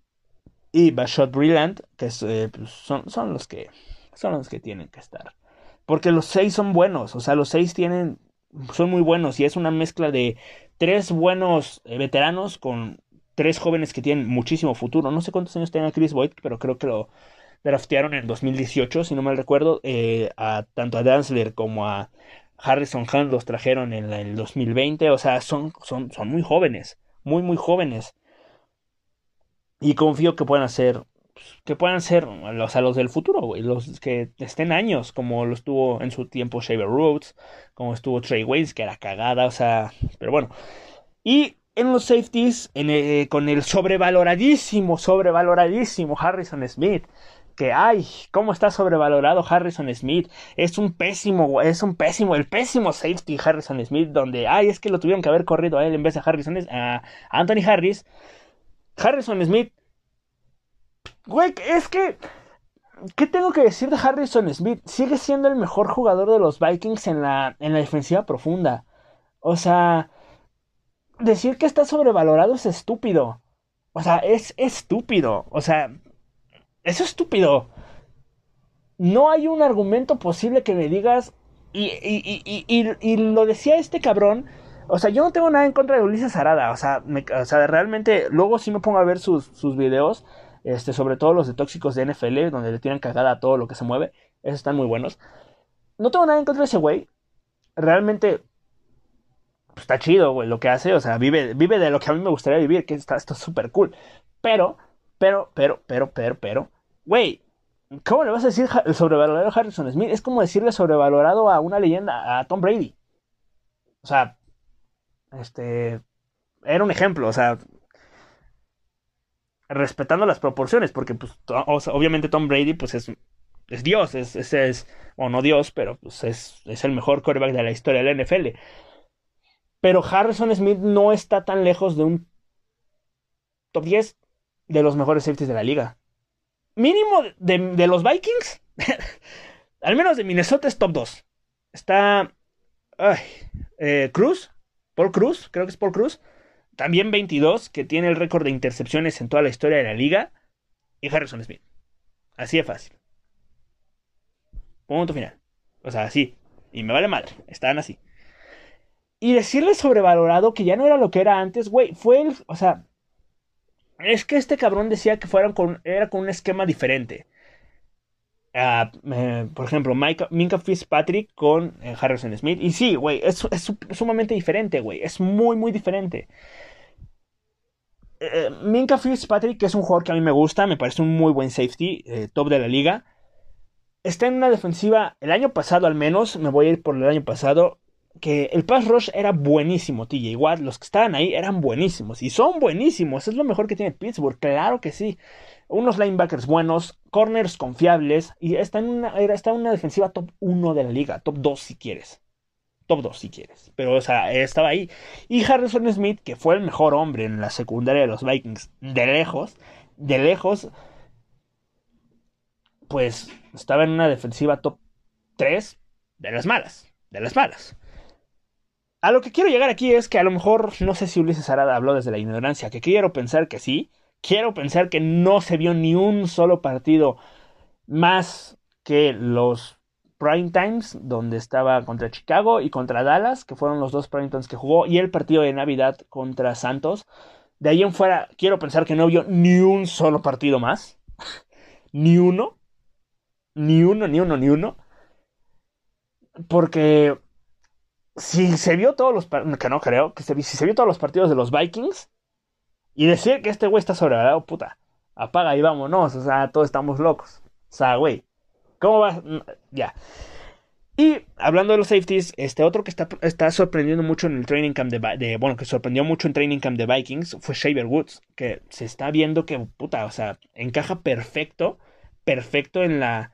y Bashot Brillant, que pues, son, son, los que son los que tienen que estar. Porque los seis son buenos, o sea, los seis tienen, son muy buenos y es una mezcla de tres buenos veteranos con tres jóvenes que tienen muchísimo futuro. No sé cuántos años tenga Chris Boyd, pero creo que lo draftearon en 2018, si no mal recuerdo, a tanto a Danzler como a Harrison Hunt los trajeron en el 2020, o sea, son, son, son muy jóvenes, muy, muy jóvenes. Y confío que puedan ser, que puedan ser, o sea, los del futuro, güey, los que estén años, como lo estuvo en su tiempo Shaver Rhodes, como estuvo Trey Waynes, que era cagada, o sea, pero bueno. Y en los safeties, en con el sobrevaloradísimo, sobrevaloradísimo Harrison Smith, que ay, cómo está sobrevalorado Harrison Smith. Es un pésimo, es un pésimo, el pésimo safety Harrison Smith, donde ay, es que lo tuvieron que haber corrido a él en vez de Harrison, a Anthony Harris. Harrison Smith, güey, es que ¿Qué tengo que decir de Harrison Smith? Sigue siendo el mejor jugador de los Vikings en la, en la defensiva profunda. O sea, decir que está sobrevalorado es estúpido. O sea, es estúpido. O sea, eso es estúpido. No hay un argumento posible que me digas. Y, y, y, y, lo decía este cabrón. O sea, yo no tengo nada en contra de Ulises Arada. O sea, o sea realmente, luego sí me pongo a ver sus, sus videos. Este, sobre todo los de tóxicos de NFL, donde le tiran cagada a todo lo que se mueve. Esos están muy buenos. No tengo nada en contra de ese güey. Realmente pues, está chido, güey, lo que hace. O sea, vive, vive de lo que a mí me gustaría vivir, que está, súper cool. Pero, pero, pero, pero, pero, pero, Güey, ¿cómo le vas a decir sobrevalorado a Harrison Smith? Es como decirle sobrevalorado a una leyenda, a Tom Brady. O sea, este. Era un ejemplo, o sea. Respetando las proporciones, porque, pues, obviamente Tom Brady, pues es, es Dios, es, es, o no Dios, pero pues es, es el mejor quarterback de la historia de la NFL. Pero Harrison Smith no está tan lejos de un top 10 de los mejores safeties de la liga mínimo de, los Vikings, al menos de Minnesota es top 2. Está eh, Cruz, Paul Cruz, creo que es Paul Cruz. También 22, que tiene el récord de intercepciones en toda la historia de la liga. Y Harrison Smith. Así de fácil. Punto final. O sea, así. Y me vale madre. Estaban así. Y decirle sobrevalorado que ya no era lo que era antes, güey, fue el. O sea, es que este cabrón decía que fueron con, era con un esquema diferente. Ah, por ejemplo, Minka Fitzpatrick con eh, Harrison Smith. Y sí, güey, es, sumamente diferente, güey. Es muy, muy diferente. Eh, Minka Fitzpatrick, que es un jugador que a mí me gusta, me parece un muy buen safety, eh, top de la liga. Está en una defensiva, el año pasado al menos, me voy a ir por el año pasado, que el pass rush era buenísimo, TJ igual Los que estaban ahí eran buenísimos. Y son buenísimos. Es lo mejor que tiene Pittsburgh. Claro que sí. Unos linebackers buenos, corners confiables. Y está en una, está en una defensiva top 1 de la liga. Top 2 si quieres. Top 2 si quieres. Pero, o sea, estaba ahí. Y Harrison Smith, que fue el mejor hombre en la secundaria de los Vikings. De lejos. De lejos. Pues estaba en una defensiva top 3 de las malas. De las malas. A lo que quiero llegar aquí es que a lo mejor, no sé si Ulises Arada habló desde la ignorancia, que quiero pensar que sí, quiero pensar que no se vio ni un solo partido más que los prime times, donde estaba contra Chicago y contra Dallas, que fueron los dos prime times que jugó, y el partido de Navidad contra Santos. De ahí en fuera, quiero pensar que no vio ni un solo partido más. ni uno. Ni uno, ni uno, ni uno. Porque si se vio todos los que no creo, que si se vio todos los partidos de los Vikings y decir que este güey está sobrevalorado, puta, apaga y vámonos, o sea, todos estamos locos. O sea, güey, ¿cómo va? Ya. Y hablando de los safeties, este otro que está, está sorprendiendo mucho en el training camp de, bueno, que sorprendió mucho en training camp de Vikings fue Shaver Woods, que se está viendo que, puta, o sea, encaja perfecto, perfecto en la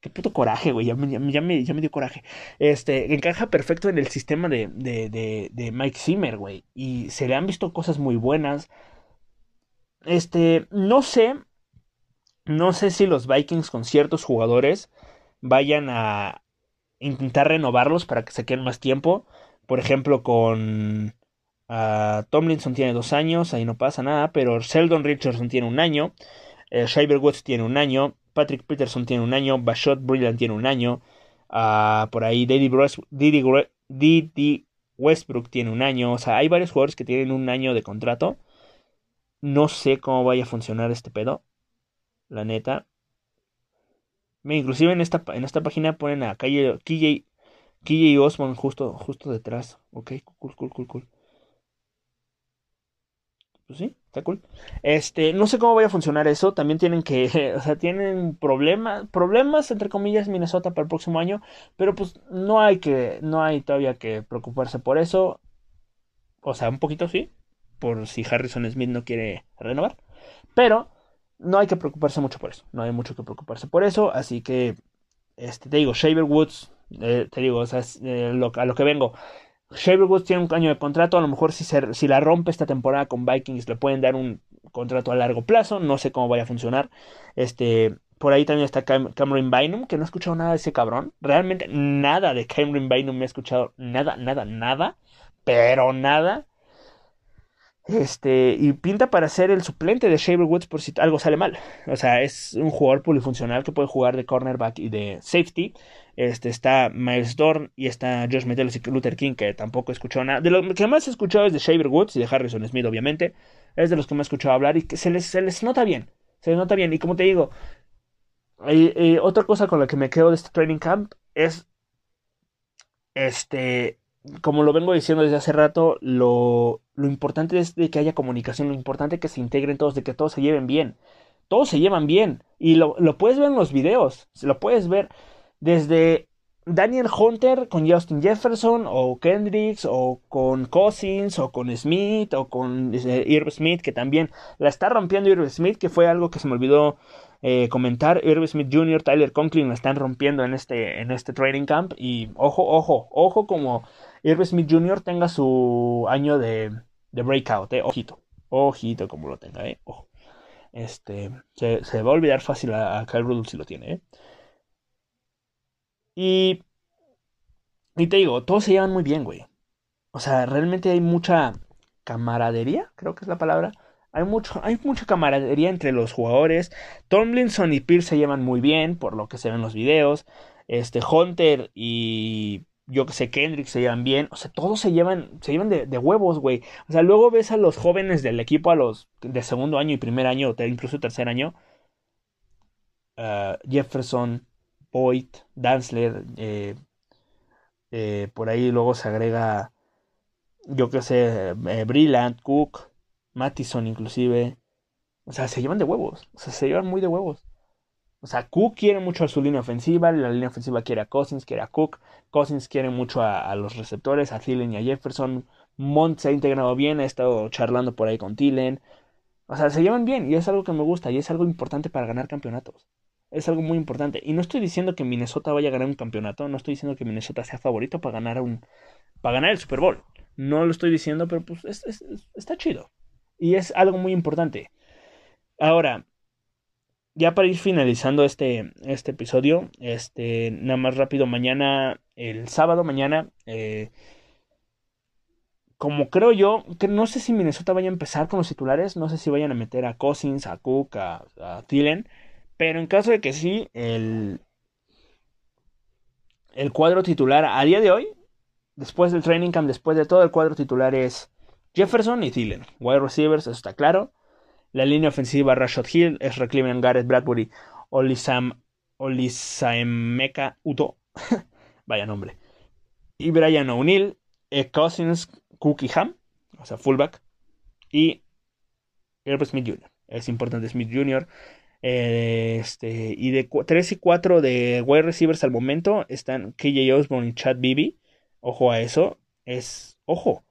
Qué puto coraje, güey. Ya me, dio coraje. Este, encaja perfecto en el sistema de, de, de, Mike Zimmer, güey. Y se le han visto cosas muy buenas. Este, no sé. No sé si los Vikings con ciertos jugadores vayan a intentar renovarlos para que se queden más tiempo. Por ejemplo, con uh, Tomlinson tiene dos años, ahí no pasa nada, pero Sheldon Richardson tiene un año, eh, Shaver Woods tiene un año, Patrick Peterson tiene un año, Bashot Brilliant tiene un año, uh, por ahí Didi, Westbrook tiene un año, o sea, hay varios jugadores que tienen un año de contrato. No sé cómo vaya a funcionar este pedo, la neta. Inclusive en esta, en esta página ponen a KJ, KJ Osmond justo, justo detrás. Ok, cool, cool, cool, cool. Pues sí, está cool. Este, no sé cómo vaya a funcionar eso. También tienen que, o sea, tienen problemas, problemas entre comillas Minnesota para el próximo año, pero pues no hay que, no hay todavía que preocuparse por eso. O sea, un poquito sí, por si Harrison Smith no quiere renovar, pero no hay que preocuparse mucho por eso. No hay mucho que preocuparse por eso, así que, este, te digo, Shaver Woods, eh, te digo, o sea, eh, a lo que vengo. Woods tiene un año de contrato, a lo mejor si, si la rompe esta temporada con Vikings le pueden dar un contrato a largo plazo, no sé cómo vaya a funcionar. Este, por ahí también está Cameron Bynum, que no he escuchado nada de ese cabrón. Realmente nada de Cameron Bynum me he escuchado, nada, nada, nada, pero nada. Este, y pinta para ser el suplente de Shaver Woods por si algo sale mal. O sea, es un jugador polifuncional que puede jugar de cornerback y de safety. Este, está Miles Dorn y está Josh Metellus y Luther King, que tampoco he escuchado nada. De lo que más he escuchado es de Shaver Woods y de Harrison Smith, obviamente. Es de los que me he escuchado hablar y que se les, se les nota bien. Se les nota bien. Y como te digo, otra cosa con la que me quedo de este training camp es este como lo vengo diciendo desde hace rato, lo, lo importante es de que haya comunicación, lo importante es que se integren todos, de que todos se lleven bien. Todos se llevan bien. Y lo, lo puedes ver en los videos. Lo puedes ver desde Daniel Hunter con Justin Jefferson o Kendricks o con Cousins o con Smith o con eh, Irv Smith que también la está rompiendo Irv Smith que fue algo que se me olvidó eh, comentar Irv Smith Jr. Tyler Conklin la están rompiendo en este en este training camp y ojo ojo ojo como Irv Smith Jr. tenga su año de, de breakout, eh. ojito, ojito como lo tenga, eh, ojo. Este, se, se va a olvidar fácil a, a Kyle Rudolph si lo tiene, eh. Y, y te digo, todos se llevan muy bien, güey. O sea, realmente hay mucha camaradería, creo que es la palabra. Hay, mucho, hay mucha camaradería entre los jugadores. Tomlinson y Pierce se llevan muy bien, por lo que se ven en los videos. Este, Hunter y yo que sé, Kendrick se llevan bien, o sea, todos se llevan, se llevan de, huevos, güey. O sea, luego ves a los jóvenes del equipo, a los de segundo año y primer año, incluso tercer año. Uh, Jefferson, Boyd, Danzler, eh, eh, por ahí luego se agrega, yo que sé, eh, Brillant, Cook, Mattison inclusive. O sea, se llevan de huevos, o sea, se llevan muy de huevos. O sea, Cook quiere mucho a su línea ofensiva, la línea ofensiva quiere a Cousins, quiere a Cook, Cousins quiere mucho a, los receptores, a Thielen y a Jefferson, Mont se ha integrado bien, ha estado charlando por ahí con Thielen. O sea, se llevan bien y es algo que me gusta y es algo importante para ganar campeonatos. Es algo muy importante. Y no estoy diciendo que Minnesota vaya a ganar un campeonato, no estoy diciendo que Minnesota sea favorito para ganar un para ganar el Super Bowl. No lo estoy diciendo, pero pues está chido. Y es algo muy importante. Ahora, ya para ir finalizando este, este episodio, este, nada más rápido, mañana, el sábado, mañana, eh, como creo yo, que no sé si Minnesota vaya a empezar con los titulares, no sé si vayan a meter a Cousins, a Cook, a, a Thielen, pero en caso de que sí, el, el cuadro titular a día de hoy, después del training camp, después de todo, el cuadro titular es Jefferson y Thielen, wide receivers, eso está claro. La línea ofensiva Rashad Hill, es Cleveland, Garrett Bradbury, Olisam, Olisaemeka Udo. Vaya nombre. Y Brian O'Neill, e. Cousins, Cookie Ham, o sea, fullback. Y Herbert Smith Jr. Es importante Smith Jr. Eh, este, y de 3 y 4 de wide receivers al momento están KJ Osborne y Chad Bibi. Ojo a eso. Es, ojo.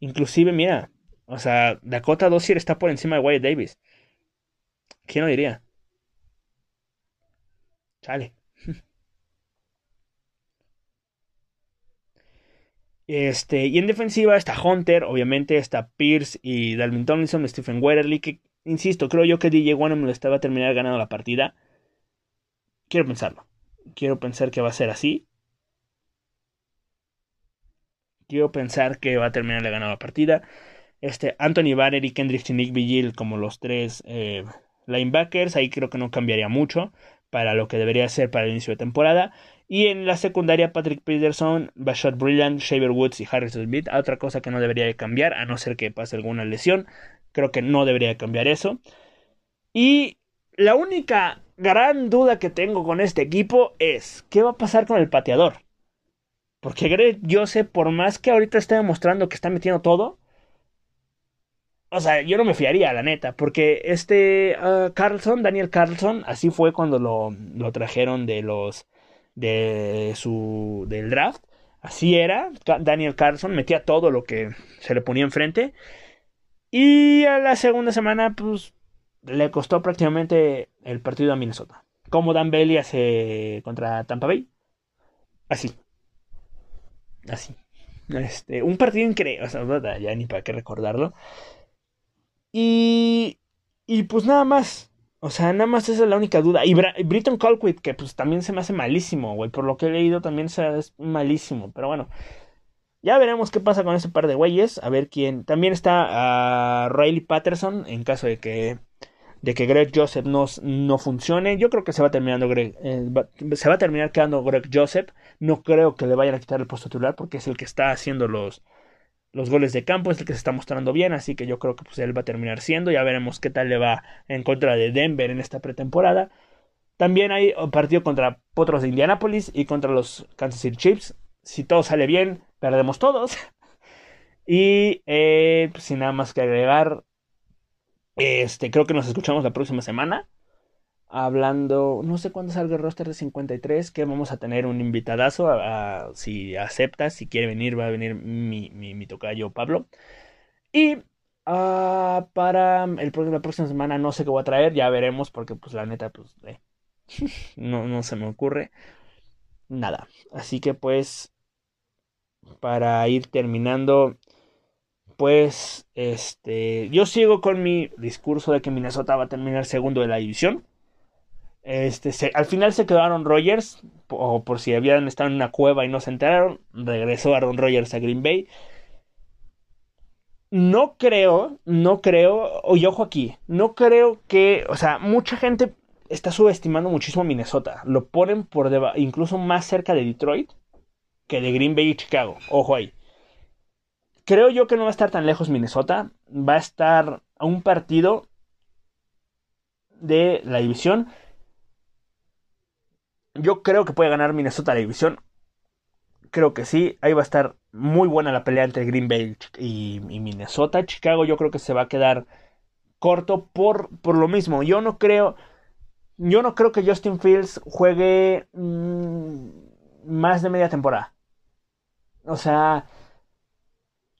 Inclusive, mira, o sea, Dakota Dossier está por encima de Wyatt Davis. ¿Quién lo diría? Chale. Este, y en defensiva está Hunter, obviamente está Pierce y Dalvin Tomlinson, Stephen Weatherly, que insisto, creo yo que DJ One le estaba terminar ganando la partida. Quiero pensarlo. Quiero pensar que va a ser así. Quiero pensar que va a terminar ganando la partida. Este, Anthony Banner y Kendrick y Nick Vigil como los tres eh, linebackers. Ahí creo que no cambiaría mucho para lo que debería ser para el inicio de temporada. Y en la secundaria, Patrick Peterson, Bashad Brilliant, Shaver Woods y Harrison Smith. Otra cosa que no debería de cambiar, a no ser que pase alguna lesión. Creo que no debería de cambiar eso. Y la única gran duda que tengo con este equipo es, ¿qué va a pasar con el pateador? Porque Greg Joseph, por más que ahorita esté demostrando que está metiendo todo, o sea, yo no me fiaría, la neta, porque este uh, Carlson, Daniel Carlson, así fue cuando lo, lo, trajeron de los de su del draft. Así era, Daniel Carlson metía todo lo que se le ponía enfrente. Y a la segunda semana, pues, le costó prácticamente el partido a Minnesota. Como Dan Bailey hace contra Tampa Bay. Así. Así. Este, un partido increíble. O sea, ya ni para qué recordarlo. Y, y pues nada más. O sea, nada más esa es la única duda. Y Britton Colquitt, que pues también se me hace malísimo, güey. Por lo que he leído también es malísimo. Pero bueno. Ya veremos qué pasa con ese par de güeyes. A ver quién. También está Riley Patterson. En caso de que. De que Greg Joseph no, no funcione. Yo creo que se va terminando eh, se va a terminar quedando Greg Joseph. No creo que le vayan a quitar el puesto titular. Porque es el que está haciendo los los goles de campo, es el que se está mostrando bien, así que yo creo que pues él va a terminar siendo, ya veremos qué tal le va en contra de Denver en esta pretemporada. También hay un partido contra Potros de Indianapolis y contra los Kansas City Chiefs. Si todo sale bien, perdemos todos. y eh, pues, sin nada más que agregar, este, creo que nos escuchamos la próxima semana hablando, no sé cuándo salga el roster de 53, que vamos a tener un invitadazo, si aceptas, si quiere venir, va a venir mi, mi, tocayo Pablo. Y uh, para el, la próxima semana no sé qué voy a traer, ya veremos, porque pues la neta, pues eh, no, no se me ocurre nada. Así que pues, para ir terminando, pues, este, yo sigo con mi discurso de que Minnesota va a terminar segundo de la división. Este, al final se quedó Aaron Rodgers, o por si habían estado en una cueva y no se enteraron, regresó Aaron Rodgers a Green Bay. No creo, no creo, oye, ojo aquí, no creo que, o sea, mucha gente está subestimando muchísimo a Minnesota. Lo ponen por incluso más cerca de Detroit que de Green Bay y Chicago. Ojo ahí. Creo yo que no va a estar tan lejos Minnesota. Va a estar a un partido de la división. Yo creo que puede ganar Minnesota la división. Creo que sí. Ahí va a estar muy buena la pelea entre Green Bay y, Minnesota. Chicago yo creo que se va a quedar corto por, por lo mismo. Yo no creo... Yo no creo que Justin Fields juegue mm, más de media temporada. O sea,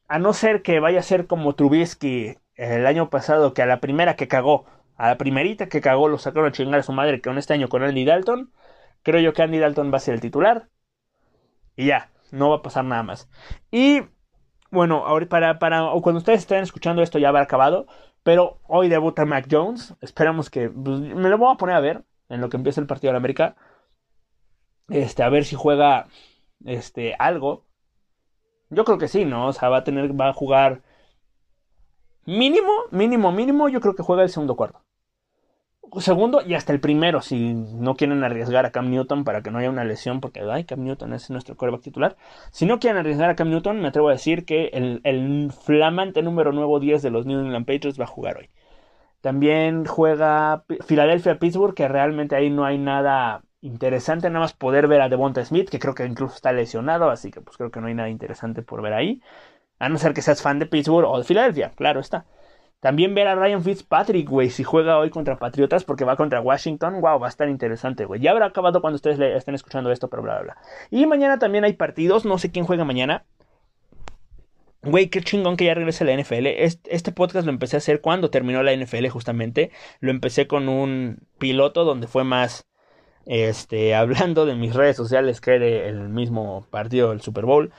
a no ser que vaya a ser como Trubisky el año pasado, que a la primera que cagó, a la primerita que cagó, lo sacaron a chingar a su madre, que en este año con Andy Dalton. Creo yo que Andy Dalton va a ser el titular. Y ya, no va a pasar nada más. Y bueno, ahora para, para cuando ustedes estén escuchando esto ya habrá acabado. Pero hoy debuta Mac Jones. Esperamos que. Pues, me lo voy a poner a ver en lo que empieza el partido de América. Este, a ver si juega este, algo. Yo creo que sí, ¿no? O sea, va a tener, va a jugar mínimo, mínimo, mínimo. Yo creo que juega el segundo cuarto segundo y hasta el primero, si no quieren arriesgar a Cam Newton para que no haya una lesión, porque ay, Cam Newton es nuestro quarterback titular. Si no quieren arriesgar a Cam Newton, me atrevo a decir que el, flamante número nuevo 10 de los New England Patriots va a jugar hoy. También juega Philadelphia-Pittsburgh, que realmente ahí no hay nada interesante, nada más poder ver a Devonta Smith, que creo que incluso está lesionado, así que pues creo que no hay nada interesante por ver ahí. A no ser que seas fan de Pittsburgh o de Filadelfia, claro está. También ver a Ryan Fitzpatrick, güey, si juega hoy contra Patriotas porque va contra Washington, wow, va a estar interesante, güey. Ya habrá acabado cuando ustedes estén escuchando esto, pero bla, bla, bla. Y mañana también hay partidos, no sé quién juega mañana. Güey, qué chingón que ya regrese la NFL. Este, podcast lo empecé a hacer cuando terminó la NFL, justamente. Lo empecé con un piloto donde fue más, este, hablando de mis redes sociales que del mismo partido del Super Bowl.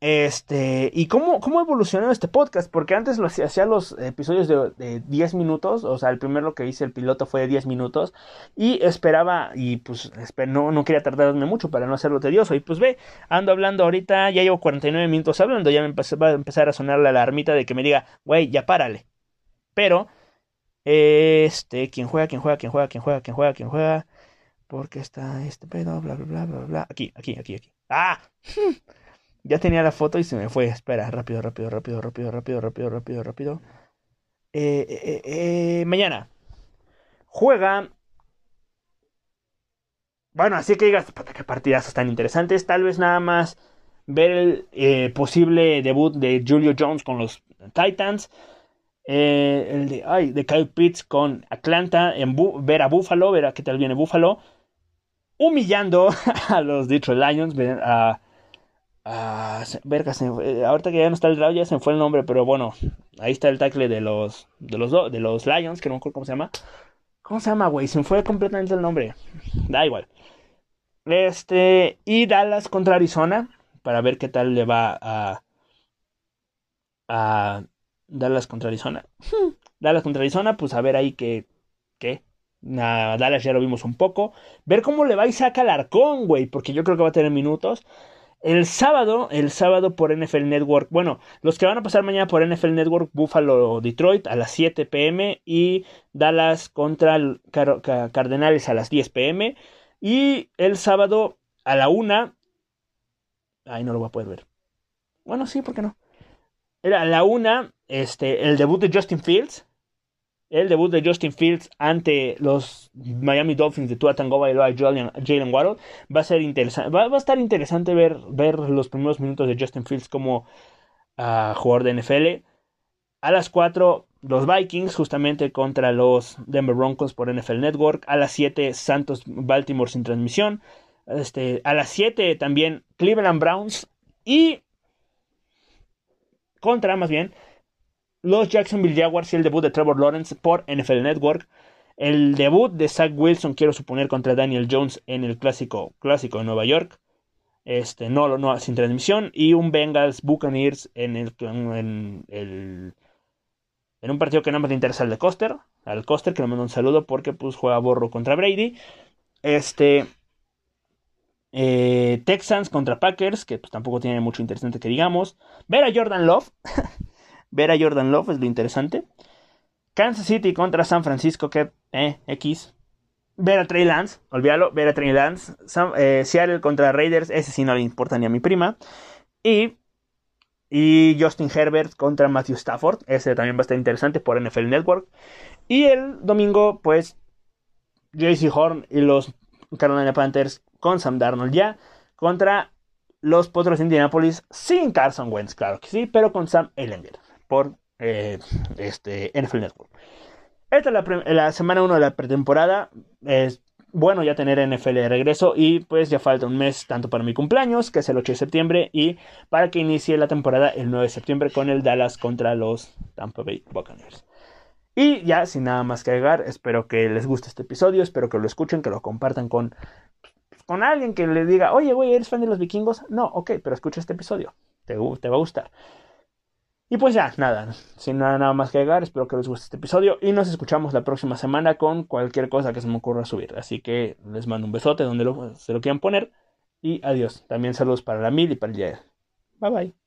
Este, y cómo, cómo evolucionó este podcast, porque antes lo hacía, los episodios de, de, 10 minutos, o sea, el primero que hice el piloto fue de 10 minutos, y esperaba, y pues no, no quería tardarme mucho para no hacerlo tedioso, y pues ve, ando hablando ahorita, ya llevo 49 minutos hablando, ya me va a empezar a sonar la alarmita de que me diga, güey, ya párale. Pero, este, quién juega, quién juega, quién juega, quién juega, quién juega, quién juega, porque está este pedo, bla, bla, bla, bla, bla, aquí, aquí, aquí, aquí. ¡Ah! Ya tenía la foto y se me fue. Espera, rápido, rápido, rápido, rápido, rápido, rápido, rápido, rápido. Eh, eh, eh, mañana. Juega. Bueno, así que digas, qué partidazos tan interesantes. Tal vez nada más ver el posible debut de Julio Jones con los Titans. el de, ay, de Kyle Pitts con Atlanta. En ver a Buffalo, ver a qué tal viene Buffalo. Humillando a los Detroit Lions. A Ah, verga, eh, ahorita que ya no está el draft ya se me fue el nombre, pero bueno, ahí está el tackle de los de los de los Lions, que no me acuerdo cómo se llama. ¿Cómo se llama, güey? Se me fue completamente el nombre. Da igual. Este, y Dallas contra Arizona para ver qué tal le va a a Dallas contra Arizona. Dallas contra Arizona, pues a ver ahí que qué Dallas ya lo vimos un poco. Ver cómo le va y saca Alarcón, güey, porque yo creo que va a tener minutos. El sábado, el sábado por NFL Network, bueno, los que van a pasar mañana por NFL Network, Buffalo Detroit a las 7 pm y Dallas contra Cardenales a las 10 pm. Y el sábado a la 1, ay, no lo voy a poder ver. Bueno, sí, ¿por qué no? Era a la 1, este, el debut de Justin Fields el debut de Justin Fields ante los Miami Dolphins de Tua Tango y Jalen Waddle va a ser interesante va, a estar interesante ver, ver los primeros minutos de Justin Fields como uh, jugador de NFL a las 4 los Vikings justamente contra los Denver Broncos por NFL Network. A las 7 Santos Baltimore sin transmisión. Este, a las 7 también Cleveland Browns y contra más bien los Jacksonville Jaguars y el debut de Trevor Lawrence por NFL Network. El debut de Zach Wilson, quiero suponer, contra Daniel Jones en el clásico, clásico de Nueva York. Este, no, no, sin transmisión. Y un Bengals Buccaneers en el, en, en un partido que no me interesa al de Coster. Al Coster, que le mando un saludo porque pues juega borro contra Brady. Este. Eh, Texans contra Packers, que pues tampoco tiene mucho interesante que digamos. Ver a Jordan Love. Ver a Jordan Love es lo interesante. Kansas City contra San Francisco, que eh, X. Ver a Trey Lance, olvídalo, ver a Trey Lance. Eh, Seattle contra Raiders, ese sí no le importa ni a mi prima. Y, y Justin Herbert contra Matthew Stafford, ese también va a estar interesante por NFL Network. Y el domingo, pues, JC Horn y los Carolina Panthers con Sam Darnold ya contra los Potros de Indianapolis sin Carson Wentz, claro que sí, pero con Sam Ellinger por eh, este, NFL Network. Esta es la, semana 1 de la pretemporada. Es bueno ya tener NFL de regreso y pues ya falta un mes tanto para mi cumpleaños, que es el 8 de septiembre, y para que inicie la temporada el 9 de septiembre con el Dallas contra los Tampa Bay Buccaneers. Y ya, sin nada más que agregar, espero que les guste este episodio, espero que lo escuchen, que lo compartan con, con alguien que le diga, oye, güey, ¿eres fan de los vikingos? No, ok, pero escucha este episodio, te, te va a gustar. Y pues ya, nada, sin nada, nada más que agregar, espero que les guste este episodio y nos escuchamos la próxima semana con cualquier cosa que se me ocurra subir. Así que les mando un besote donde se lo quieran poner y adiós. También saludos para la mil y para el día. Bye bye.